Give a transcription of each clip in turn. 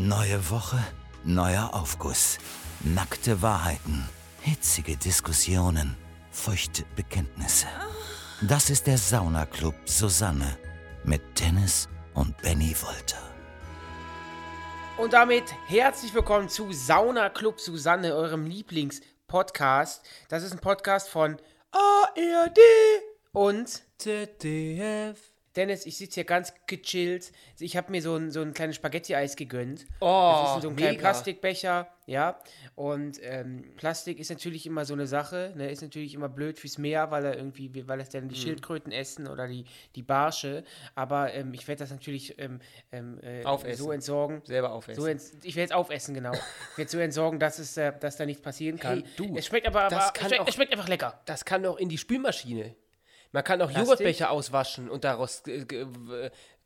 Neue Woche, neuer Aufguss. Nackte Wahrheiten, hitzige Diskussionen, feuchte Bekenntnisse. Das ist der Saunaclub Susanne mit Dennis und Benny Wolter. Und damit herzlich willkommen zu Sauna Club Susanne, eurem Lieblingspodcast. Das ist ein Podcast von ARD und ZDF. Dennis, ich sitze hier ganz gechillt. Ich habe mir so ein, so ein kleines Spaghetti-Eis gegönnt. Oh, das ist in so einem kleinen mega. Plastikbecher, ja. Und ähm, Plastik ist natürlich immer so eine Sache, ne? ist natürlich immer blöd fürs Meer, weil er irgendwie, weil es dann die Mhm. Schildkröten essen oder die, die Barsche. Aber ähm, ich werde das natürlich ähm, ähm, äh, so entsorgen. Selber aufessen. So ents ich werde es aufessen, genau. Ich werde so entsorgen, dass, es, äh, dass da nichts passieren kann. Hey, du, es schmeckt aber, das aber kann es, schmeckt, auch- es schmeckt einfach lecker. Das kann doch in die Spülmaschine. Man kann auch Plastik? Joghurtbecher auswaschen und daraus äh,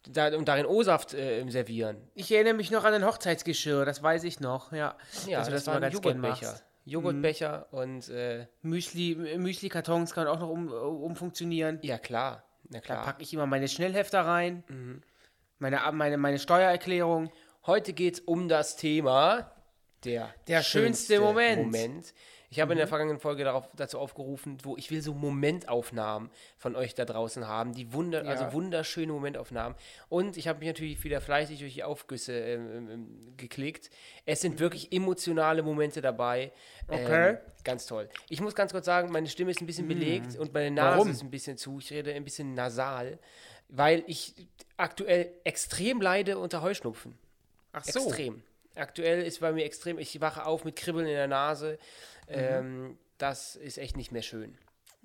da, und darin O-Saft äh, servieren. Ich erinnere mich noch an ein Hochzeitsgeschirr, das weiß ich noch, ja. Ja, du das, waren ganz gern Joghurtbecher. Joghurtbecher und äh, Müsli, Müsli-Kartons kann auch noch um, umfunktionieren. ja klar, na Da klar. packe ich immer meine Schnellhefter rein, Mhm. meine, meine, meine Steuererklärung. Heute geht es um das Thema der, Der schönste Moment. Mhm. Moment. Ich habe in der vergangenen Folge darauf, dazu aufgerufen, wo ich will so Momentaufnahmen von euch da draußen haben, die wunder, Ja. also wunderschöne Momentaufnahmen. Und ich habe mich natürlich wieder fleißig durch die Aufgüsse ähm, ähm, geklickt. Es sind wirklich emotionale Momente dabei. Okay. Ähm, ganz toll. Ich muss ganz kurz sagen, meine Stimme ist ein bisschen belegt und meine Nase Mhm. Warum? ist ein bisschen zu. Ich rede ein bisschen nasal, weil ich aktuell extrem leide unter Heuschnupfen. Ach Extrem. Aktuell ist bei mir extrem, ich wache auf mit Kribbeln in der Nase. Ähm, das ist echt nicht mehr schön.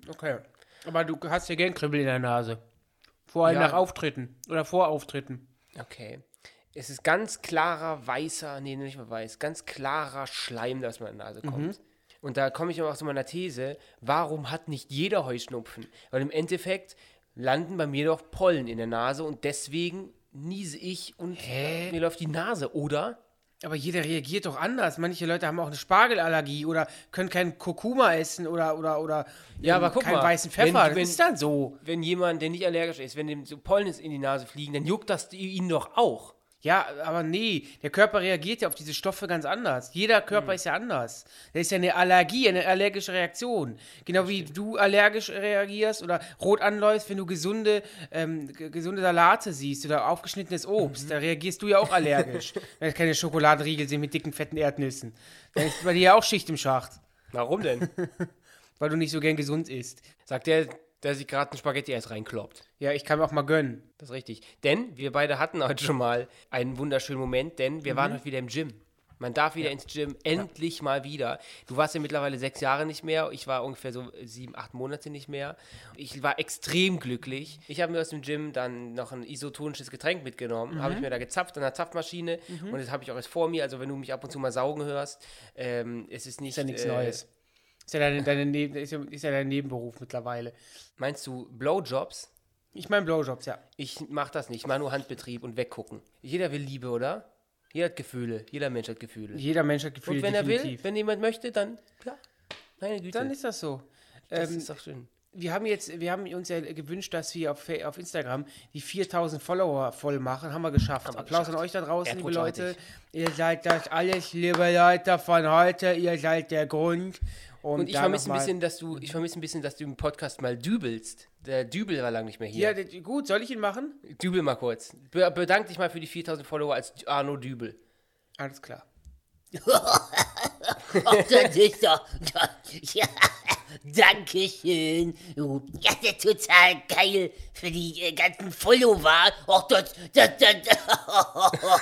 Okay. Aber du hast ja gern Kribbel in der Nase. Vor allem Ja. nach Auftritten oder vor Auftritten. Okay. Es ist ganz klarer, weißer, nee, nicht mal weiß, ganz klarer Schleim, der aus meiner Nase kommt. Und da komme ich aber auch zu meiner These, warum hat nicht jeder Heuschnupfen? Weil im Endeffekt landen bei mir doch Pollen in der Nase und deswegen niese ich und mir läuft die Nase, oder? Aber jeder reagiert doch anders. Manche Leute haben auch eine Spargelallergie oder können keinen Kurkuma essen oder, oder, oder Ja, ähm, aber guck keinen mal, weißen wenn- Pfeffer. wenn- das ist dann so. Wenn jemand, der nicht allergisch ist, wenn dem so Pollen in die Nase fliegen, dann juckt das ihn doch auch. Ja, aber nee, der Körper reagiert ja auf diese Stoffe ganz anders. Jeder Körper ist ja anders. Das ist ja eine Allergie, eine allergische Reaktion. Genau wie du allergisch reagierst oder rot anläufst, wenn du gesunde, ähm, gesunde Salate siehst oder aufgeschnittenes Obst. Da reagierst du ja auch allergisch. wenn es keine Schokoladenriegel sind mit dicken, fetten Erdnüssen. Dann ist bei dir ja auch Schicht im Schacht, Warum denn? weil du nicht so gern gesund isst. Sagt der, der sich gerade ein Spaghetti-Eis reinkloppt. Ja, ich kann mir auch mal gönnen. Das ist richtig. Denn wir beide hatten heute schon mal einen wunderschönen Moment, denn wir Mhm. waren heute wieder im Gym. Man darf wieder ins Gym, endlich mal wieder. Du warst ja mittlerweile sechs Jahre nicht mehr, ich war ungefähr so sieben, acht Monate nicht mehr. Ich war extrem glücklich. Ich habe mir aus dem Gym dann noch ein isotonisches Getränk mitgenommen, habe Mhm. ich mir da gezapft an der Zapfmaschine und das habe ich auch jetzt vor mir. Also wenn du mich ab und zu mal saugen hörst, ähm, es ist nicht... Ist ja nichts äh, Neues. Ist ja, deine, deine Neben, ist, ja, ist ja dein Nebenberuf mittlerweile. Meinst du Blowjobs? Ich meine Blowjobs, ja. Ich mach das nicht, ich mache nur Handbetrieb und weggucken. Jeder will Liebe, oder? Jeder hat Gefühle, jeder Mensch hat Gefühle. Jeder Mensch hat Gefühle, und wenn er will, definitiv. wenn jemand möchte, dann, ja, meine Güte. Dann ist das so. das ähm, ist doch schön. wir haben jetzt, wir haben uns ja gewünscht, dass wir auf, auf Instagram die 4000 Follower voll machen. Haben wir geschafft. Haben wir Applaus geschafft. an euch da draußen, liebe Leute. Ihr seid das alles, liebe Leute von heute. Ihr seid der Grund. Und, Und ich vermisse ein bisschen, dass du, ich vermisse ein bisschen, dass du im Podcast mal dübelst. Der Dübel war lange nicht mehr hier. Ja, gut, soll ich ihn machen? Dübel mal kurz. Be bedank dich mal für die 4000 Follower als Arno Dübel. Alles klar. Das ist doch. Ja, Dankeschön. Du, Ja, das ist total geil für die äh, ganzen Follower. Ach, das, das, das,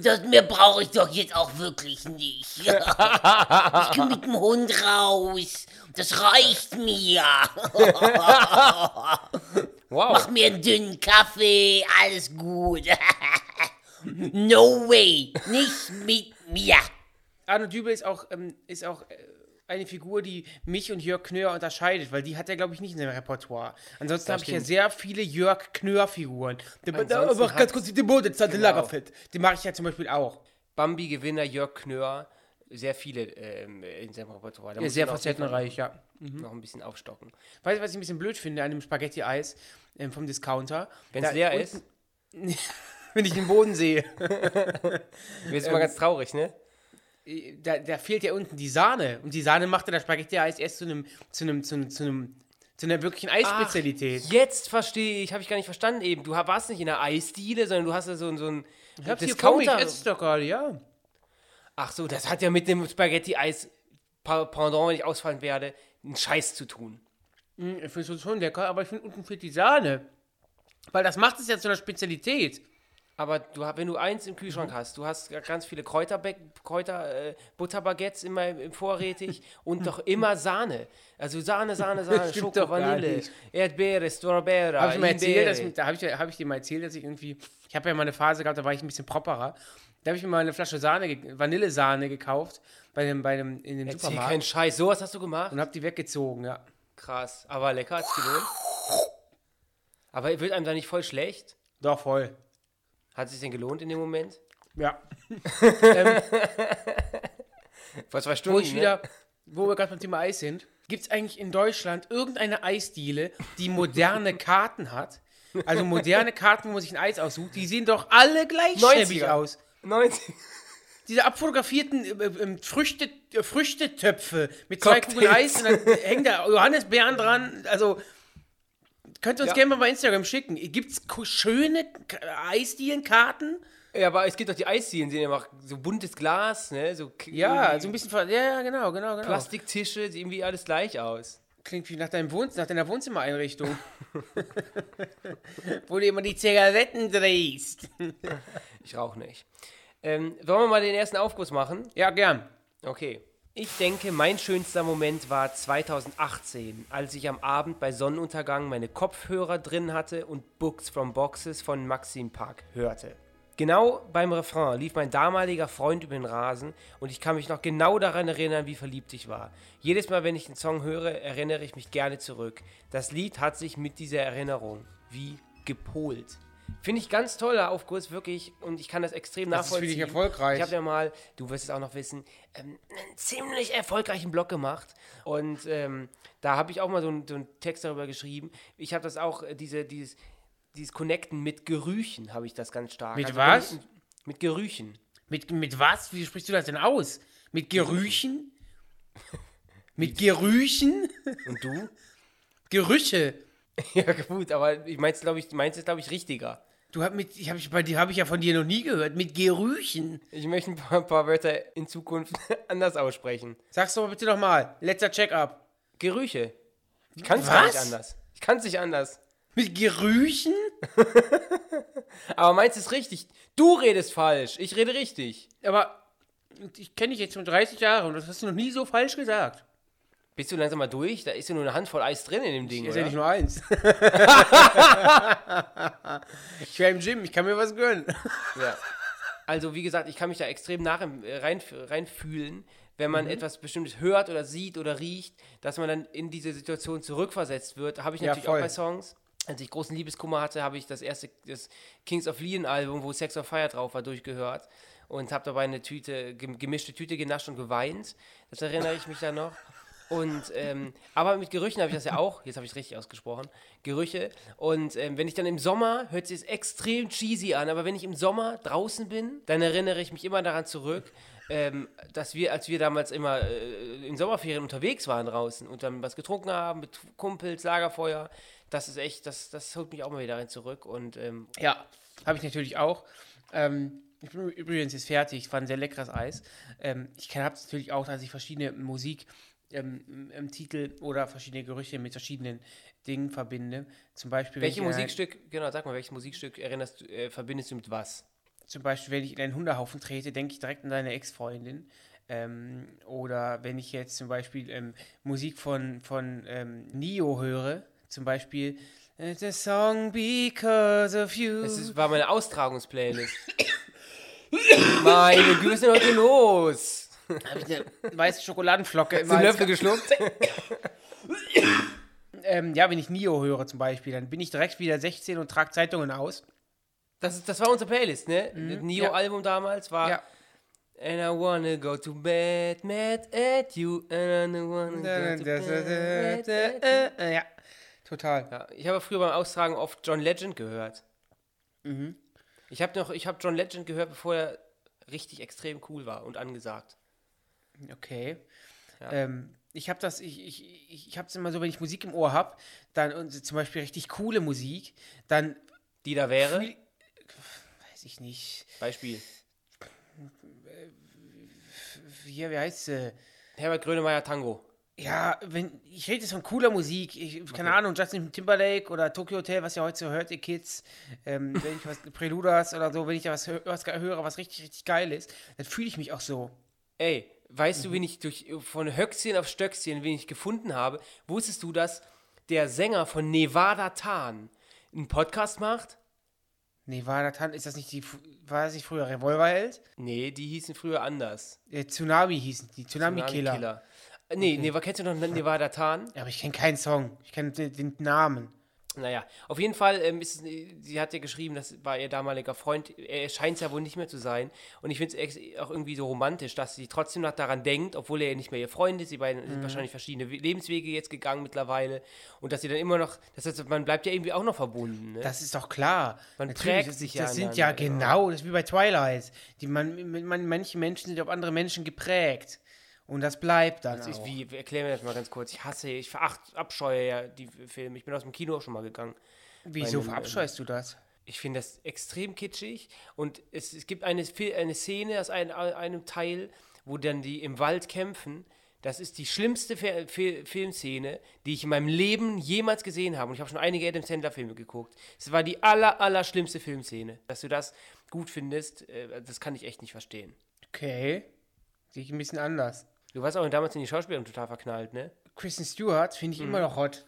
das mehr brauche ich doch jetzt auch wirklich nicht. Ich gehe mit dem Hund raus. Das reicht mir. Wow. Mach mir einen dünnen Kaffee, alles gut. No way, nicht mit mir. Arno Dübel ist auch, ähm, ist auch äh, eine Figur, die mich und Jörg Knör unterscheidet, weil die hat er, glaube ich, nicht in seinem Repertoire. Ansonsten habe ich ja sehr viele Jörg Knör-Figuren. Aber ganz kurz die Mode, das Genau. Lagerfett. Den mache ich ja zum Beispiel auch. Bambi-Gewinner Jörg Knör. Sehr viele ähm, in seinem Repertoire. Da Ja, sehr facettenreich, ja. Noch ein bisschen aufstocken. Weißt du, was ich ein bisschen blöd finde an dem Spaghetti-Eis ähm, vom Discounter? Wenn es leer ist, wenn ich den Boden sehe. Jetzt ist mal ganz traurig, ne? Da, da fehlt ja unten die Sahne. Und die Sahne machte das Spaghetti-Eis erst zu einem, zu einem, zu einem, zu einem, zu einer wirklichen Eisspezialität. Jetzt verstehe ich, habe ich gar nicht verstanden eben. Du warst nicht in der Eisdiele, sondern du hast ja so, so ein Ich hab's hier ich Discounter. esse es doch gerade, ja. Ach so, das hat ja mit dem Spaghetti-Eis Pa- Pendant, wenn ich ausfallen werde, einen Scheiß zu tun. Hm, Ich finde es schon lecker, aber ich finde unten fehlt die Sahne. Weil das macht es ja zu einer Spezialität. Aber du, wenn du eins im Mhm. Kühlschrank hast, du hast ganz viele Kräuterbe Kräuter, äh, Butterbaguettes immer im, vorrätig und doch immer Sahne. Also Sahne, Sahne, Sahne, Schoko, Vanille. Erdbeere, Strawberry, Habe ich erzählt, dass, da habe ich, hab ich dir mal erzählt, dass ich irgendwie, ich habe ja mal eine Phase gehabt, da war ich ein bisschen properer. Da habe ich mir mal eine Flasche Sahne, Vanillesahne gekauft bei dem, bei dem, in dem Erzähl Supermarkt keinen Scheiß, sowas hast du gemacht? und habe die weggezogen, ja. Krass, aber lecker, hat's gelohnt. Aber wird einem da nicht voll schlecht? Doch, voll. Hat es sich denn gelohnt in dem Moment? Ja. Vor zwei Stunden, Wo ich ne? wieder, wo wir gerade beim Thema Eis sind, gibt es eigentlich in Deutschland irgendeine Eisdiele, die moderne Karten hat? Also moderne Karten, wo man sich ein Eis aussucht, die sehen doch alle gleich 90er. schäbig aus. 90. Diese abfotografierten äh, äh, Früchte, äh, Früchtetöpfe mit zwei Cocktails. Kugeln Eis und dann hängt da Johannisbeeren dran. Also, könnt ihr uns Ja. gerne mal bei Instagram schicken. Gibt es schöne Eisdielenkarten? Ja, aber es gibt doch die Eisdielen, die sehen immer so buntes Glas, ne? So Ja, so ein bisschen. Ja, ja, genau, genau, genau. Plastiktische, sieht irgendwie alles gleich aus. Klingt wie nach, deinem Wohn nach deiner Wohnzimmereinrichtung. Wo du immer die Zigaretten drehst. Ich rauche nicht. Ähm, wollen wir mal den ersten Aufguss machen? Ja, gern. Okay. Ich denke, mein schönster Moment war 2018, als ich am Abend bei Sonnenuntergang meine Kopfhörer drin hatte und Books from Boxes von Maxim Park hörte. Genau beim Refrain lief mein damaliger Freund über den Rasen und ich kann mich noch genau daran erinnern, wie verliebt ich war. Jedes Mal, wenn ich den Song höre, erinnere ich mich gerne zurück. Das Lied hat sich mit dieser Erinnerung wie gepolt. Finde ich ganz toller Aufguss, wirklich, und ich kann das extrem Das ist, nachvollziehen. ich, erfolgreich. Ich habe ja mal, du wirst es auch noch wissen, ähm, einen ziemlich erfolgreichen Blog gemacht. Und ähm, da habe ich auch mal so, einen- so einen Text darüber geschrieben. Ich habe das auch, äh, diese, dieses, dieses Connecten mit Gerüchen habe ich das ganz stark. Mit wenn was? ich- Mit Gerüchen. Mit, mit was? Wie sprichst du das denn aus? Mit Gerüchen? Mit Gerüchen? Und du? Gerüche. ja, gut, aber ich meinst, glaube ich, meinst es, glaube ich, richtiger. Du hab mit, ich habe bei dir habe ich ja von dir noch nie gehört. Mit Gerüchen. Ich möchte ein paar, ein paar Wörter in Zukunft anders aussprechen. Sag's doch mal bitte nochmal. Letzter Check-up. Gerüche. Ich kann es gar nicht anders. Ich kann es nicht anders. Mit Gerüchen? Aber meins ist richtig. Du redest falsch. Ich rede richtig. Aber ich kenne dich jetzt schon 30 Jahre und das hast du noch nie so falsch gesagt. Bist du langsam mal durch? Da ist ja nur eine Handvoll Eis drin in dem Ding, Ist ja nicht nur eins. ich wäre im Gym, ich kann mir was gönnen. Ja. Also, wie gesagt, ich kann mich da extrem nach, äh, rein, reinfühlen, wenn man etwas Bestimmtes hört oder sieht oder riecht, dass man dann in diese Situation zurückversetzt wird. Habe ich Ja, natürlich voll. auch bei Songs. Als ich großen Liebeskummer hatte, habe ich das erste das Kings of Leon Album, wo Sex of Fire drauf war, durchgehört und habe dabei eine Tüte, gem- gemischte Tüte genascht und geweint. Das erinnere ich mich da noch. Und, ähm, aber mit Gerüchen habe ich das ja auch, jetzt habe ich es richtig ausgesprochen, Gerüche. Und ähm, wenn ich dann im Sommer, hört sich es extrem cheesy an, aber wenn ich im Sommer draußen bin, dann erinnere ich mich immer daran zurück, ähm, dass wir, als wir damals immer äh, in Sommerferien unterwegs waren draußen und dann was getrunken haben mit Kumpels, Lagerfeuer, das ist echt, das, das holt mich auch mal wieder rein zurück. Und ähm, Ja, habe ich natürlich auch. Ähm, ich bin übrigens jetzt fertig, war ein sehr leckeres Eis. Ähm, ich habe es natürlich auch, dass ich verschiedene Musik ähm, im- Titel oder verschiedene Gerüche mit verschiedenen Dingen verbinde. Zum Beispiel, wenn welches ich in ein- Musikstück, genau, sag mal, welches Musikstück erinnerst du, äh, verbindest du mit was? Zum Beispiel, wenn ich in einen Hundehaufen trete, denke ich direkt an deine Ex-Freundin. Ähm, oder wenn ich jetzt zum Beispiel ähm, Musik von, von ähm, Nio höre, zum Beispiel äh, The Song Because of You. Das ist, war meine Austragungsplaylist. Meine Güte, heute los? Habe ich eine weiße Schokoladenflocke im Hals Löffel geschluckt? Ähm, ja, wenn ich Nio höre zum Beispiel, dann bin ich direkt wieder 16 und trage Zeitungen aus. Das, ist- das war unsere Playlist, ne? Das ja. Neo-Album damals war Ja. And I wanna go to bed, mad at you And I wanna go to bed, mad at you. Ja, total. ja, Ich habe früher beim Austragen oft John Legend gehört. Ich habe noch, ich habe John Legend gehört, bevor er richtig extrem cool war und angesagt. Okay. Ähm, ich habe das, ich, ich, ich, habe es immer so, wenn ich Musik im Ohr habe, dann und zum Beispiel richtig coole Musik, dann Die da wäre, weiß ich nicht, Beispiel. wie, wie heißt sie? Herbert Grönemeyer Tango. Ja, wenn ich rede jetzt von cooler Musik, ich, keine Ahnung, Justin Timberlake oder Tokyo Hotel, was ihr heute so hört, ihr Kids, ähm, wenn ich was Preludas oder so, wenn ich da was, was höre, was richtig, richtig geil ist, dann fühle ich mich auch so. Ey, weißt du, wen ich durch, von Höchstchen auf Stöckchen, wen ich gefunden habe? Wusstest du, dass der Sänger von Nevada Tan einen Podcast macht? War das, ist das nicht die, war das nicht früher Revolverheld? Nee, die hießen früher anders. Äh, Tsunami hießen die, Tsunami-Killer. Tsunami-Killer. Äh, Nee, nee, kennst du noch Nevada Tan? Ja, aber ich kenne keinen Song, ich kenne den, den Namen. Naja, auf jeden Fall, ähm, ist, es- sie hat ja geschrieben, das war ihr damaliger Freund. Er scheint es ja wohl nicht mehr zu sein. Und ich finde es auch irgendwie so romantisch, dass sie trotzdem noch daran denkt, obwohl er ja nicht mehr ihr Freund ist. Sie beiden sind wahrscheinlich verschiedene We- Lebenswege jetzt gegangen mittlerweile. Und dass sie dann immer noch, das heißt, man bleibt ja irgendwie auch noch verbunden. Ne? Das ist doch klar. Man Natürlich, prägt das, sich das ja sind ja aneinander, genau, das ist wie bei Twilight. Die, man, man, manche Menschen sind auf andere Menschen geprägt. Und das bleibt dann Das ist auch. wie, erklär mir das mal ganz kurz. Ich hasse, ich veracht, abscheue ja die Filme. Ich bin aus dem Kino auch schon mal gegangen. Wieso einem, verabscheust du das? Ich finde das extrem kitschig und es, es gibt eine, eine Szene aus ein, einem Teil, wo dann die im Wald kämpfen. Das ist die schlimmste Fi Fi Filmszene, die ich in meinem Leben jemals gesehen habe. Und ich habe schon einige Adam Sandler Filme geguckt. Es war die aller, aller schlimmste Filmszene. Dass du das gut findest, äh, das kann ich echt nicht verstehen. Okay. Sehe ich ein bisschen anders. Du warst auch damals in die Schauspielerin total verknallt, ne? Kristen Stewart finde Mhm. ich immer noch hot.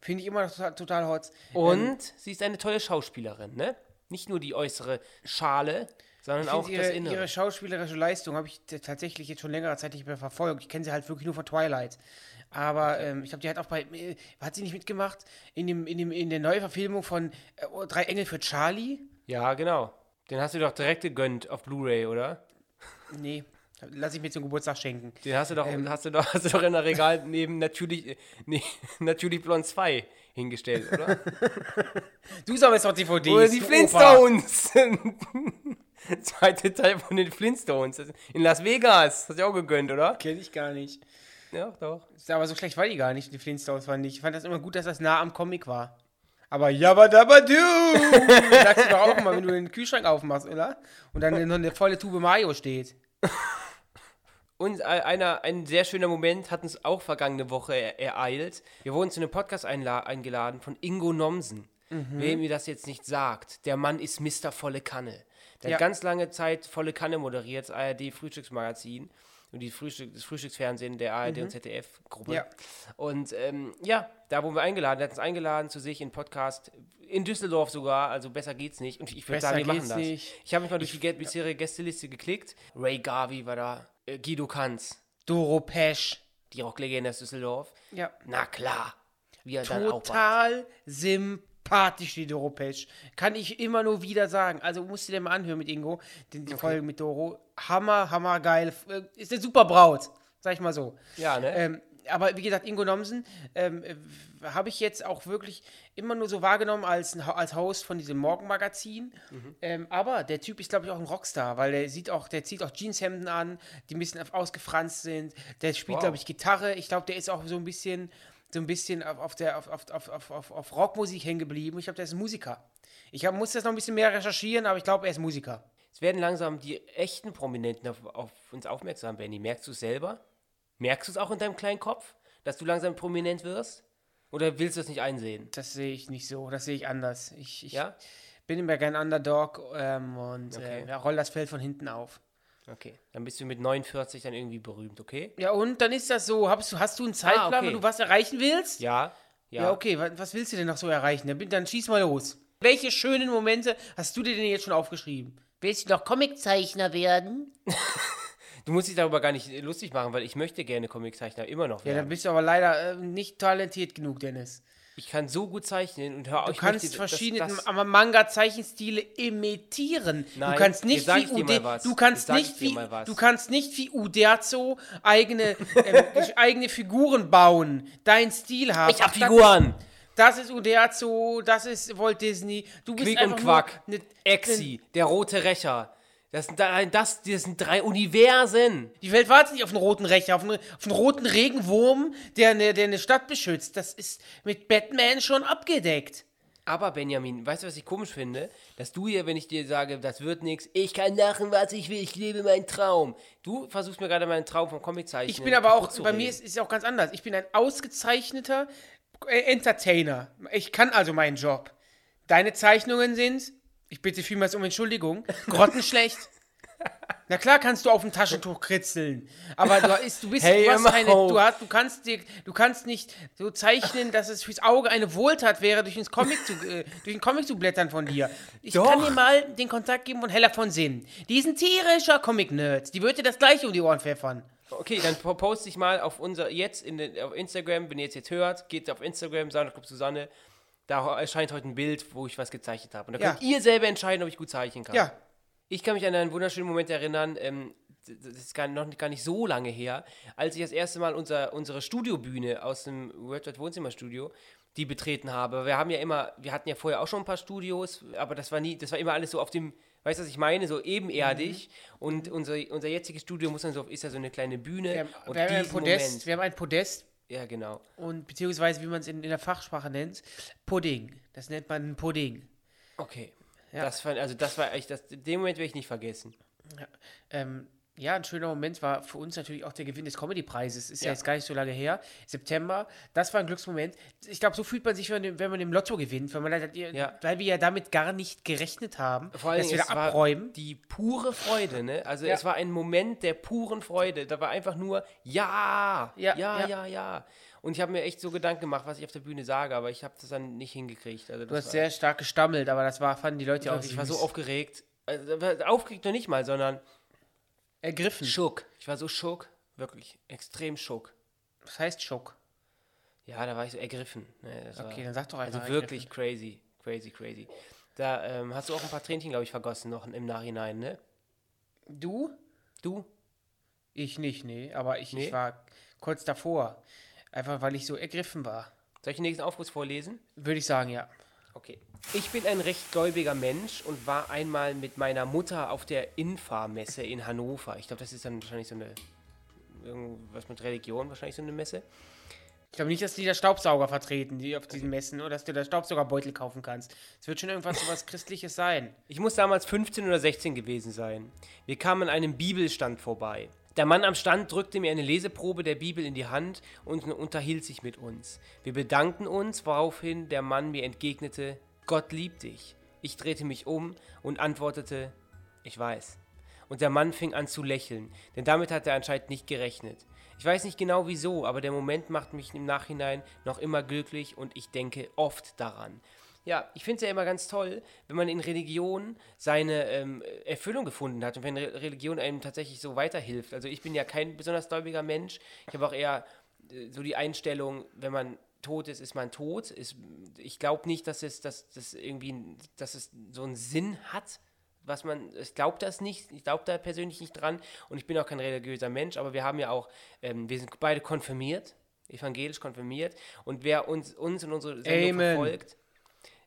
Finde ich immer noch total, total hot. Und Ähm, sie ist eine tolle Schauspielerin, ne? Nicht nur die äußere Schale, sondern auch finde das ihre, Innere. ihre schauspielerische Leistung habe ich tatsächlich jetzt schon längere Zeit nicht mehr verfolgt. Ich kenne sie halt wirklich nur von Twilight. Aber ähm, ich glaube, die hat auch bei. Äh, hat sie nicht mitgemacht in, dem, in, dem, in der Neuverfilmung von äh, Drei Engel für Charlie? Ja, genau. Den hast du doch direkt gegönnt auf Blu-ray, oder? Nee. Lass ich mir zum Geburtstag schenken. Den hast du doch, Ähm. hast du doch, hast du doch in der Regal neben natürlich, nee, natürlich Blond 2 hingestellt, oder? Du sammelst doch DVDs. oder die Flintstones! Zweite Teil von den Flintstones. In Las Vegas. Hast du auch gegönnt, oder? Kenne ich gar nicht. Ja, doch. Aber so schlecht war die gar nicht, die Flintstones fand ich. Ich fand das immer gut, dass das nah am Comic war. Aber Jabba Dabba Du! Sagst du doch auch immer, wenn du den Kühlschrank aufmachst, oder? Und dann noch eine volle Tube Mayo steht. Und ein- einer, ein sehr schöner Moment hat uns auch vergangene Woche er, ereilt. Wir wurden zu einem Podcast eingeladen von Ingo Nomsen. Mhm. Wem mir das jetzt nicht sagt, der Mann ist Mr. Volle Kanne. Der Ja. hat ganz lange Zeit Volle Kanne moderiert, das ARD-Frühstücksmagazin und die Frühstück, das Frühstücksfernsehen der ARD und ZDF-Gruppe. Mhm. Ja. Und ähm, ja, da wurden wir eingeladen. Er hat uns eingeladen zu sich in Podcast, in Düsseldorf sogar, also besser geht's nicht. Und ich würde sagen, wir machen das. nicht. Ich habe mich mal durch die bisherige Gästeliste geklickt. Ray Garvey war da, äh, Guido Kanz, Doro Pesch. die Rocklegende aus Düsseldorf. Ja. Na klar, wie er dann auch. Total sympathisch, die Doro Pesch. Kann ich immer nur wieder sagen. Also musst du dir mal anhören mit Ingo, die, die Folge mit Doro. Hammer, hammer geil. Äh, Ist eine super Braut. Sag ich mal so. Ja, ne? Ähm, aber wie gesagt, Ingo Nomsen ähm, äh, habe ich jetzt auch wirklich immer nur so wahrgenommen als, als Host von diesem Morgenmagazin. Ähm, aber der Typ ist, glaube ich, auch ein Rockstar, weil der sieht auch, der zieht auch Jeanshemden an, die ein bisschen ausgefranst sind. Der spielt, Wow. glaube ich, Gitarre. Ich glaube, der ist auch so ein bisschen, so ein bisschen auf, auf, der, auf, auf, auf, auf, auf, auf Rockmusik hängen geblieben. Ich glaube, der ist ein Musiker. Ich hab, muss das noch ein bisschen mehr recherchieren, aber ich glaube, er ist Musiker. Es werden langsam die echten Prominenten auf, auf uns aufmerksam, Benny. Merkst du es selber? Merkst du es auch in deinem kleinen Kopf, dass du langsam prominent wirst? Oder willst du es nicht einsehen? Das sehe ich nicht so, das sehe ich anders. Ich, ich Ja? bin immer gern Underdog ähm, und Okay. äh, roll das Feld von hinten auf. Okay. Dann bist du mit 49 dann irgendwie berühmt, okay? Ja, und dann ist das so. Hast du, hast du einen Zeitplan, Ah, okay. wenn du was erreichen willst? Ja. Ja. Ja, okay. Was, was willst du denn noch so erreichen? Dann, bin- dann schieß mal los. Welche schönen Momente hast du dir denn jetzt schon aufgeschrieben? Willst du noch Comiczeichner werden? Du musst dich darüber gar nicht lustig machen, weil ich möchte gerne Comiczeichner immer noch Ja, werden. dann bist du aber leider äh, nicht talentiert genug, Dennis. ich kann so gut zeichnen und hör auf, Du kannst möchte, verschiedene Manga-Zeichenstile imitieren. Nein, du kannst nicht wie Ude, du kannst nicht wie du kannst nicht wie Uderzo eigene ähm, eigene Figuren bauen, deinen Stil haben. ich hab Figuren! das ist Uderzo, das ist Walt Disney. Du bist Quick und Quack. Ne, Exi, der rote Rächer. Das sind, da- das, das sind drei Universen. Die Welt wartet nicht auf einen roten Rächer, auf einen, auf einen roten Regenwurm, der eine, der eine Stadt beschützt. Das ist mit Batman schon abgedeckt. Aber Benjamin, weißt du, was ich komisch finde? Dass du hier, wenn ich dir sage, das wird nichts, ich kann machen, was ich will, ich lebe meinen Traum. Du versuchst mir gerade meinen Traum vom Comiczeichnen Ich bin aber auch, bei mir ist es auch ganz anders. Ich bin ein ausgezeichneter äh, Entertainer. Ich kann also meinen Job. Deine Zeichnungen sind, ich bitte vielmals um Entschuldigung, grottenschlecht. Na klar kannst du auf dem Taschentuch kritzeln, aber du, ist, du bist, Hey, du, hast keine, du, hast, du kannst dir, du kannst nicht so zeichnen, dass es fürs Auge eine Wohltat wäre, durch, ins Comic zu, äh, durch den Comic zu blättern von dir. Ich Doch. kann dir mal den Kontakt geben von Hella von Sinn. Die ist ein tierischer Comic-Nerd. Die würde dir das gleiche um die Ohren pfeffern. Okay, dann po- poste ich mal auf unser, jetzt in den, auf Instagram, wenn ihr jetzt jetzt hört, geht auf Instagram, Sandra Club Susanne, da erscheint heute ein Bild, wo ich was gezeichnet habe. Und da Ja. könnt ihr selber entscheiden, ob ich gut zeichnen kann. Ja, Ich kann mich an einen wunderschönen Moment erinnern, ähm, das ist gar, noch gar nicht so lange her, als ich das erste Mal unser, unsere Studiobühne aus dem World Wide Wohnzimmerstudio, die betreten habe. Wir haben ja immer, wir hatten ja vorher auch schon ein paar Studios, aber das war nie, das war immer alles so auf dem, weißt du, was ich meine, so ebenerdig. Und unser, unser jetziges Studio muss dann so, ist ja so eine kleine Bühne. wir haben, und wir haben ein Podest, Moment, wir haben ein Podest ja genau. und beziehungsweise wie man es in, in der Fachsprache nennt, Pudding. Das nennt man ein Pudding. Okay. Ja. Das fand, also das war echt, das, den Moment werde ich nicht vergessen. Ähm, ja, ein schöner Moment war für uns natürlich auch der Gewinn des Comedy-Preises. Ist ja. Ja. jetzt gar nicht so lange her. September. Das war ein Glücksmoment. Ich glaube, so fühlt man sich, wenn, man- im Lotto gewinnt, weil, man halt, Ja. weil wir ja damit gar nicht gerechnet haben, Vor allem, dass wir es da war abräumen. die pure Freude, ne? Also Ja. es war ein Moment der puren Freude. Da war einfach nur ja, Ja, ja, ja. ja, ja. Und ich habe mir echt so Gedanken gemacht, was ich auf der Bühne sage, aber ich habe das dann nicht hingekriegt. Also Du hast war, sehr stark gestammelt, aber das war, fanden die Leute auch also ich war so aufgeregt. Also, aufgeregt noch nicht mal, sondern ergriffen. schock. Ich war so schock, wirklich extrem schock. Das heißt Schock. Ja, da war ich so ergriffen. Ne, Okay, war, dann sag doch einfach Also wirklich crazy, crazy, crazy. Da ähm, hast du auch ein paar Tränchen, glaube ich, vergossen noch im Nachhinein, ne? Du? Du? Ich nicht, nee. Aber ich, Nee? ich war kurz davor. Einfach weil ich so ergriffen war. Soll ich den nächsten Aufguss vorlesen? Würde ich sagen, ja. Okay. Ich bin ein recht gläubiger Mensch und war einmal mit meiner Mutter auf der Infa-Messe in Hannover. Ich glaube, das ist dann wahrscheinlich so eine, irgendwas mit Religion, wahrscheinlich so eine Messe. Ich glaube nicht, dass die da Staubsauger vertreten, die auf diesen Messen, oder dass du da Staubsaugerbeutel kaufen kannst. Es wird schon irgendwas so was Christliches sein. Ich muss damals 15 oder 16 gewesen sein. Wir kamen an einem Bibelstand vorbei. Der Mann am Stand drückte mir eine Leseprobe der Bibel in die Hand und unterhielt sich mit uns. Wir bedankten uns, woraufhin der Mann mir entgegnete, Gott liebt dich. Ich drehte mich um und antwortete, ich weiß. Und der Mann fing an zu lächeln, denn damit hat er anscheinend nicht gerechnet. Ich weiß nicht genau wieso, aber der Moment macht mich im Nachhinein noch immer glücklich und ich denke oft daran. Ja, ich finde es ja immer ganz toll, wenn man in Religion seine ähm, Erfüllung gefunden hat und wenn Re Religion einem tatsächlich so weiterhilft. Also ich bin ja kein besonders gläubiger Mensch. Ich habe auch eher äh, so die Einstellung, wenn man tot ist, ist man tot. Ist, ich glaube nicht, dass es, dass, dass irgendwie, dass es so einen Sinn hat, was man, ich glaube das nicht, ich glaube da persönlich nicht dran und ich bin auch kein religiöser Mensch, aber wir haben ja auch, ähm, wir sind beide konfirmiert, evangelisch konfirmiert und wer uns, uns und unsere Sendung Amen. verfolgt,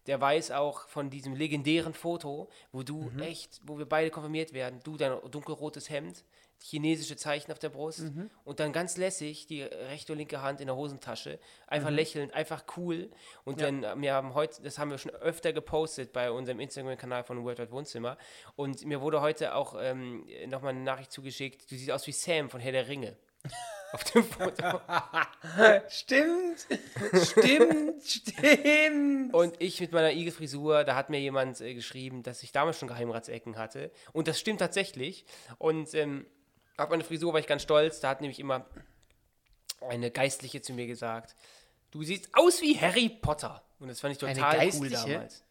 der weiß auch von diesem legendären Foto, wo du Mhm. echt, wo wir beide konfirmiert werden, du dein dunkelrotes Hemd, chinesische Zeichen auf der Brust Mhm. und dann ganz lässig die rechte und linke Hand in der Hosentasche, einfach Mhm. lächelnd, einfach cool. Und dann, äh, wir haben heute, das haben wir schon öfter gepostet bei unserem Instagram-Kanal von World Wide Wohnzimmer. Und mir wurde heute auch ähm, nochmal eine Nachricht zugeschickt, du siehst aus wie Sam von Herr der Ringe. Auf dem Foto. Stimmt, stimmt, stimmt. Und ich mit meiner Igel-Frisur, da hat mir jemand äh, geschrieben, dass ich damals schon Geheimratsecken hatte. Und das stimmt tatsächlich. Und ähm, auf meine Frisur war ich ganz stolz. Da hat nämlich immer eine Geistliche zu mir gesagt, du siehst aus wie Harry Potter. Und das fand ich total cool damals.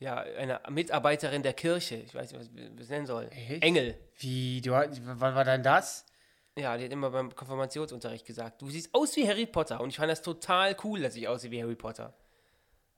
Ja, eine Mitarbeiterin der Kirche. Ich weiß nicht, was ich es nennen soll. Echt? Engel. Wie, du, wann war denn das? Ja, die hat immer beim Konfirmationsunterricht gesagt, du siehst aus wie Harry Potter. Und ich fand das total cool, dass ich aussehe wie Harry Potter.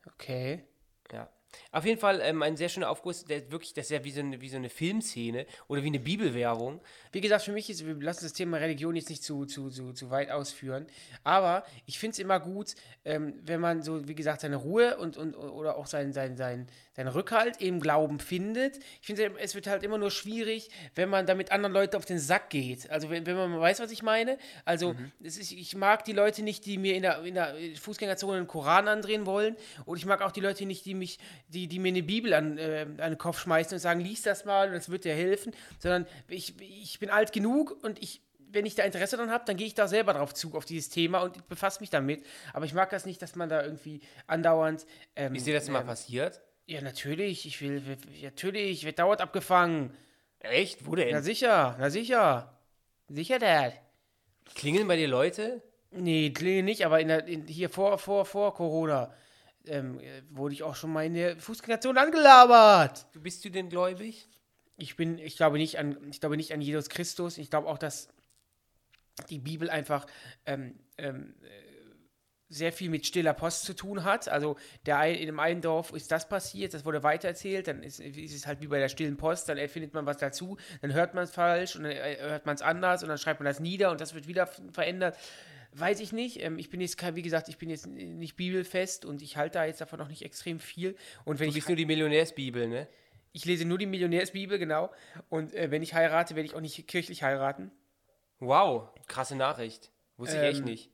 Okay. Ja. Auf jeden Fall ähm, ein sehr schöner Aufguss, der wirklich, das ist ja wie so eine, wie so eine Filmszene oder wie eine Bibelwerbung. Wie gesagt, für mich ist, wir lassen das Thema Religion jetzt nicht zu, zu, zu, zu weit ausführen, aber ich finde es immer gut, ähm, wenn man so, wie gesagt, seine Ruhe und, und oder auch seinen sein, sein, sein Rückhalt im Glauben findet. Ich finde, es wird halt immer nur schwierig, wenn man damit anderen Leuten auf den Sack geht. Also wenn, wenn man weiß, was ich meine. Also es ist, ich mag die Leute nicht, die mir in der, in der Fußgängerzone einen Koran andrehen wollen. Und ich mag auch die Leute nicht, die mich, die, die mir eine Bibel an, äh, an den Kopf schmeißen und sagen, lies das mal, das wird dir helfen. Sondern ich, ich bin alt genug und ich wenn ich da Interesse dran habe, dann gehe ich da selber drauf zu, auf dieses Thema und befasse mich damit. Aber ich mag das nicht, dass man da irgendwie andauernd. Ähm, Ist dir das mal ähm, passiert? Ja, natürlich. Ich will, natürlich, wird dauernd abgefangen. Echt? Wo denn? Na sicher, na sicher. Sicher, Dad. Klingeln bei dir Leute? Nee, klinge nicht, aber in der, in, hier vor, vor, vor Corona ähm, äh, wurde ich auch schon mal in der Fußgängerzone angelabert. Du bist du denn gläubig? Ich bin, ich glaube nicht an, ich glaube nicht an Jesus Christus. Ich glaube auch, dass die Bibel einfach ähm, ähm, äh, sehr viel mit stiller Post zu tun hat. Also der ein, in dem einen Dorf ist das passiert, das wurde weitererzählt, dann ist, ist es halt wie bei der stillen Post, dann erfindet man was dazu, dann hört man es falsch und dann äh, hört man es anders und dann schreibt man das nieder und das wird wieder verändert. Weiß ich nicht. Ähm, ich bin jetzt, wie gesagt, ich bin jetzt nicht bibelfest und ich halte da jetzt davon noch nicht extrem viel. Und wenn Du ich bist nur die Millionärsbibel, ne? ich lese nur die Millionärsbibel, genau. Und äh, wenn ich heirate, werde ich auch nicht kirchlich heiraten. Wow, krasse Nachricht. Wusste ich echt Ähm, nicht.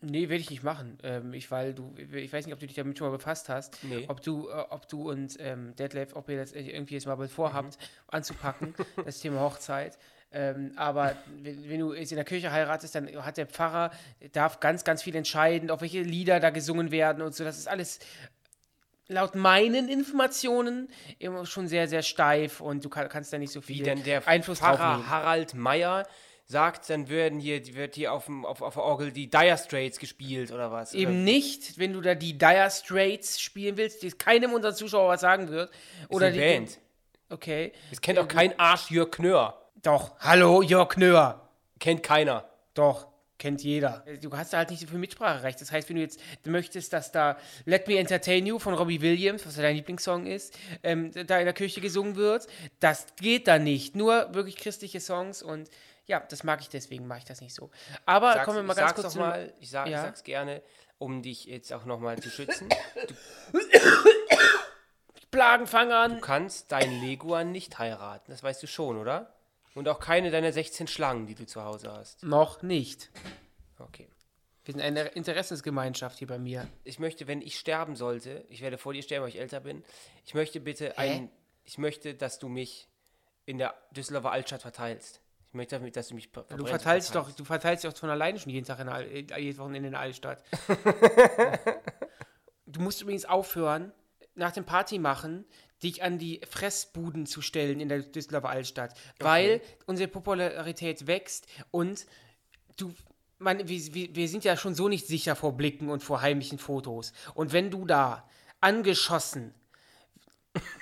Nee, werde ich nicht machen. Ähm, ich, weil du, ich weiß nicht, ob du dich damit schon mal befasst hast. Nee. Ob du, äh, ob du und ähm, Detlef, ob ihr das irgendwie jetzt mal vorhabt, Mhm. anzupacken, das Thema Hochzeit. Ähm, aber wenn, du jetzt in der Kirche heiratest, dann hat der Pfarrer, darf ganz, ganz viel entscheiden, auf welche Lieder da gesungen werden und so. Das ist alles laut meinen Informationen immer schon sehr, sehr steif und du kann, kannst da nicht so viel Wie denn der Einfluss drauf Pfarrer nehmen. Harald Meyer sagt, dann werden hier, wird hier auf, dem, auf, auf der Orgel die Dire Straits gespielt oder was? Eben nicht, wenn du da die Dire Straits spielen willst, die keinem unserer Zuschauer was sagen wird. Oder Oder die die Band. Okay. Es kennt auch kein Arsch Jörg Knör. Doch. Hallo, Jörg Knör. Kennt keiner. Doch. Kennt jeder. Du hast da halt nicht so viel Mitspracherecht. Das heißt, wenn du jetzt möchtest, dass da Let Me Entertain You von Robbie Williams, was ja dein Lieblingssong ist, ähm, da in der Kirche gesungen wird, das geht da nicht. Nur wirklich christliche Songs und ja, das mag ich, deswegen mache ich das nicht so. Aber Sag's, kommen wir mal ich ganz kurz mal, ich, sag, Ja. ich sag's gerne, um dich jetzt auch nochmal zu schützen. Plagenfangern. Du kannst deinen Leguan nicht heiraten, das weißt du schon, oder? Und auch keine deiner 16 Schlangen, die du zu Hause hast. Noch nicht. Okay. Wir sind eine Interessensgemeinschaft hier bei mir. Ich möchte, wenn ich sterben sollte, ich werde vor dir sterben, weil ich älter bin, ich möchte bitte ein, ich möchte, dass du mich in der Düsseldorfer Altstadt verteilst. Ich möchte, damit, dass du mich ver- Du verbrennst, verteilst doch, verteilst. du verteilst dich doch von alleine schon jeden Tag in der, äh, jedes Wochenende in der Altstadt. du musst übrigens aufhören, nach dem Party machen, dich an die Fressbuden zu stellen in der Düsseldorfer Altstadt, weil unsere Popularität wächst und du man, wir, wir wir sind ja schon so nicht sicher vor Blicken und vor heimlichen Fotos. Und wenn du da angeschossen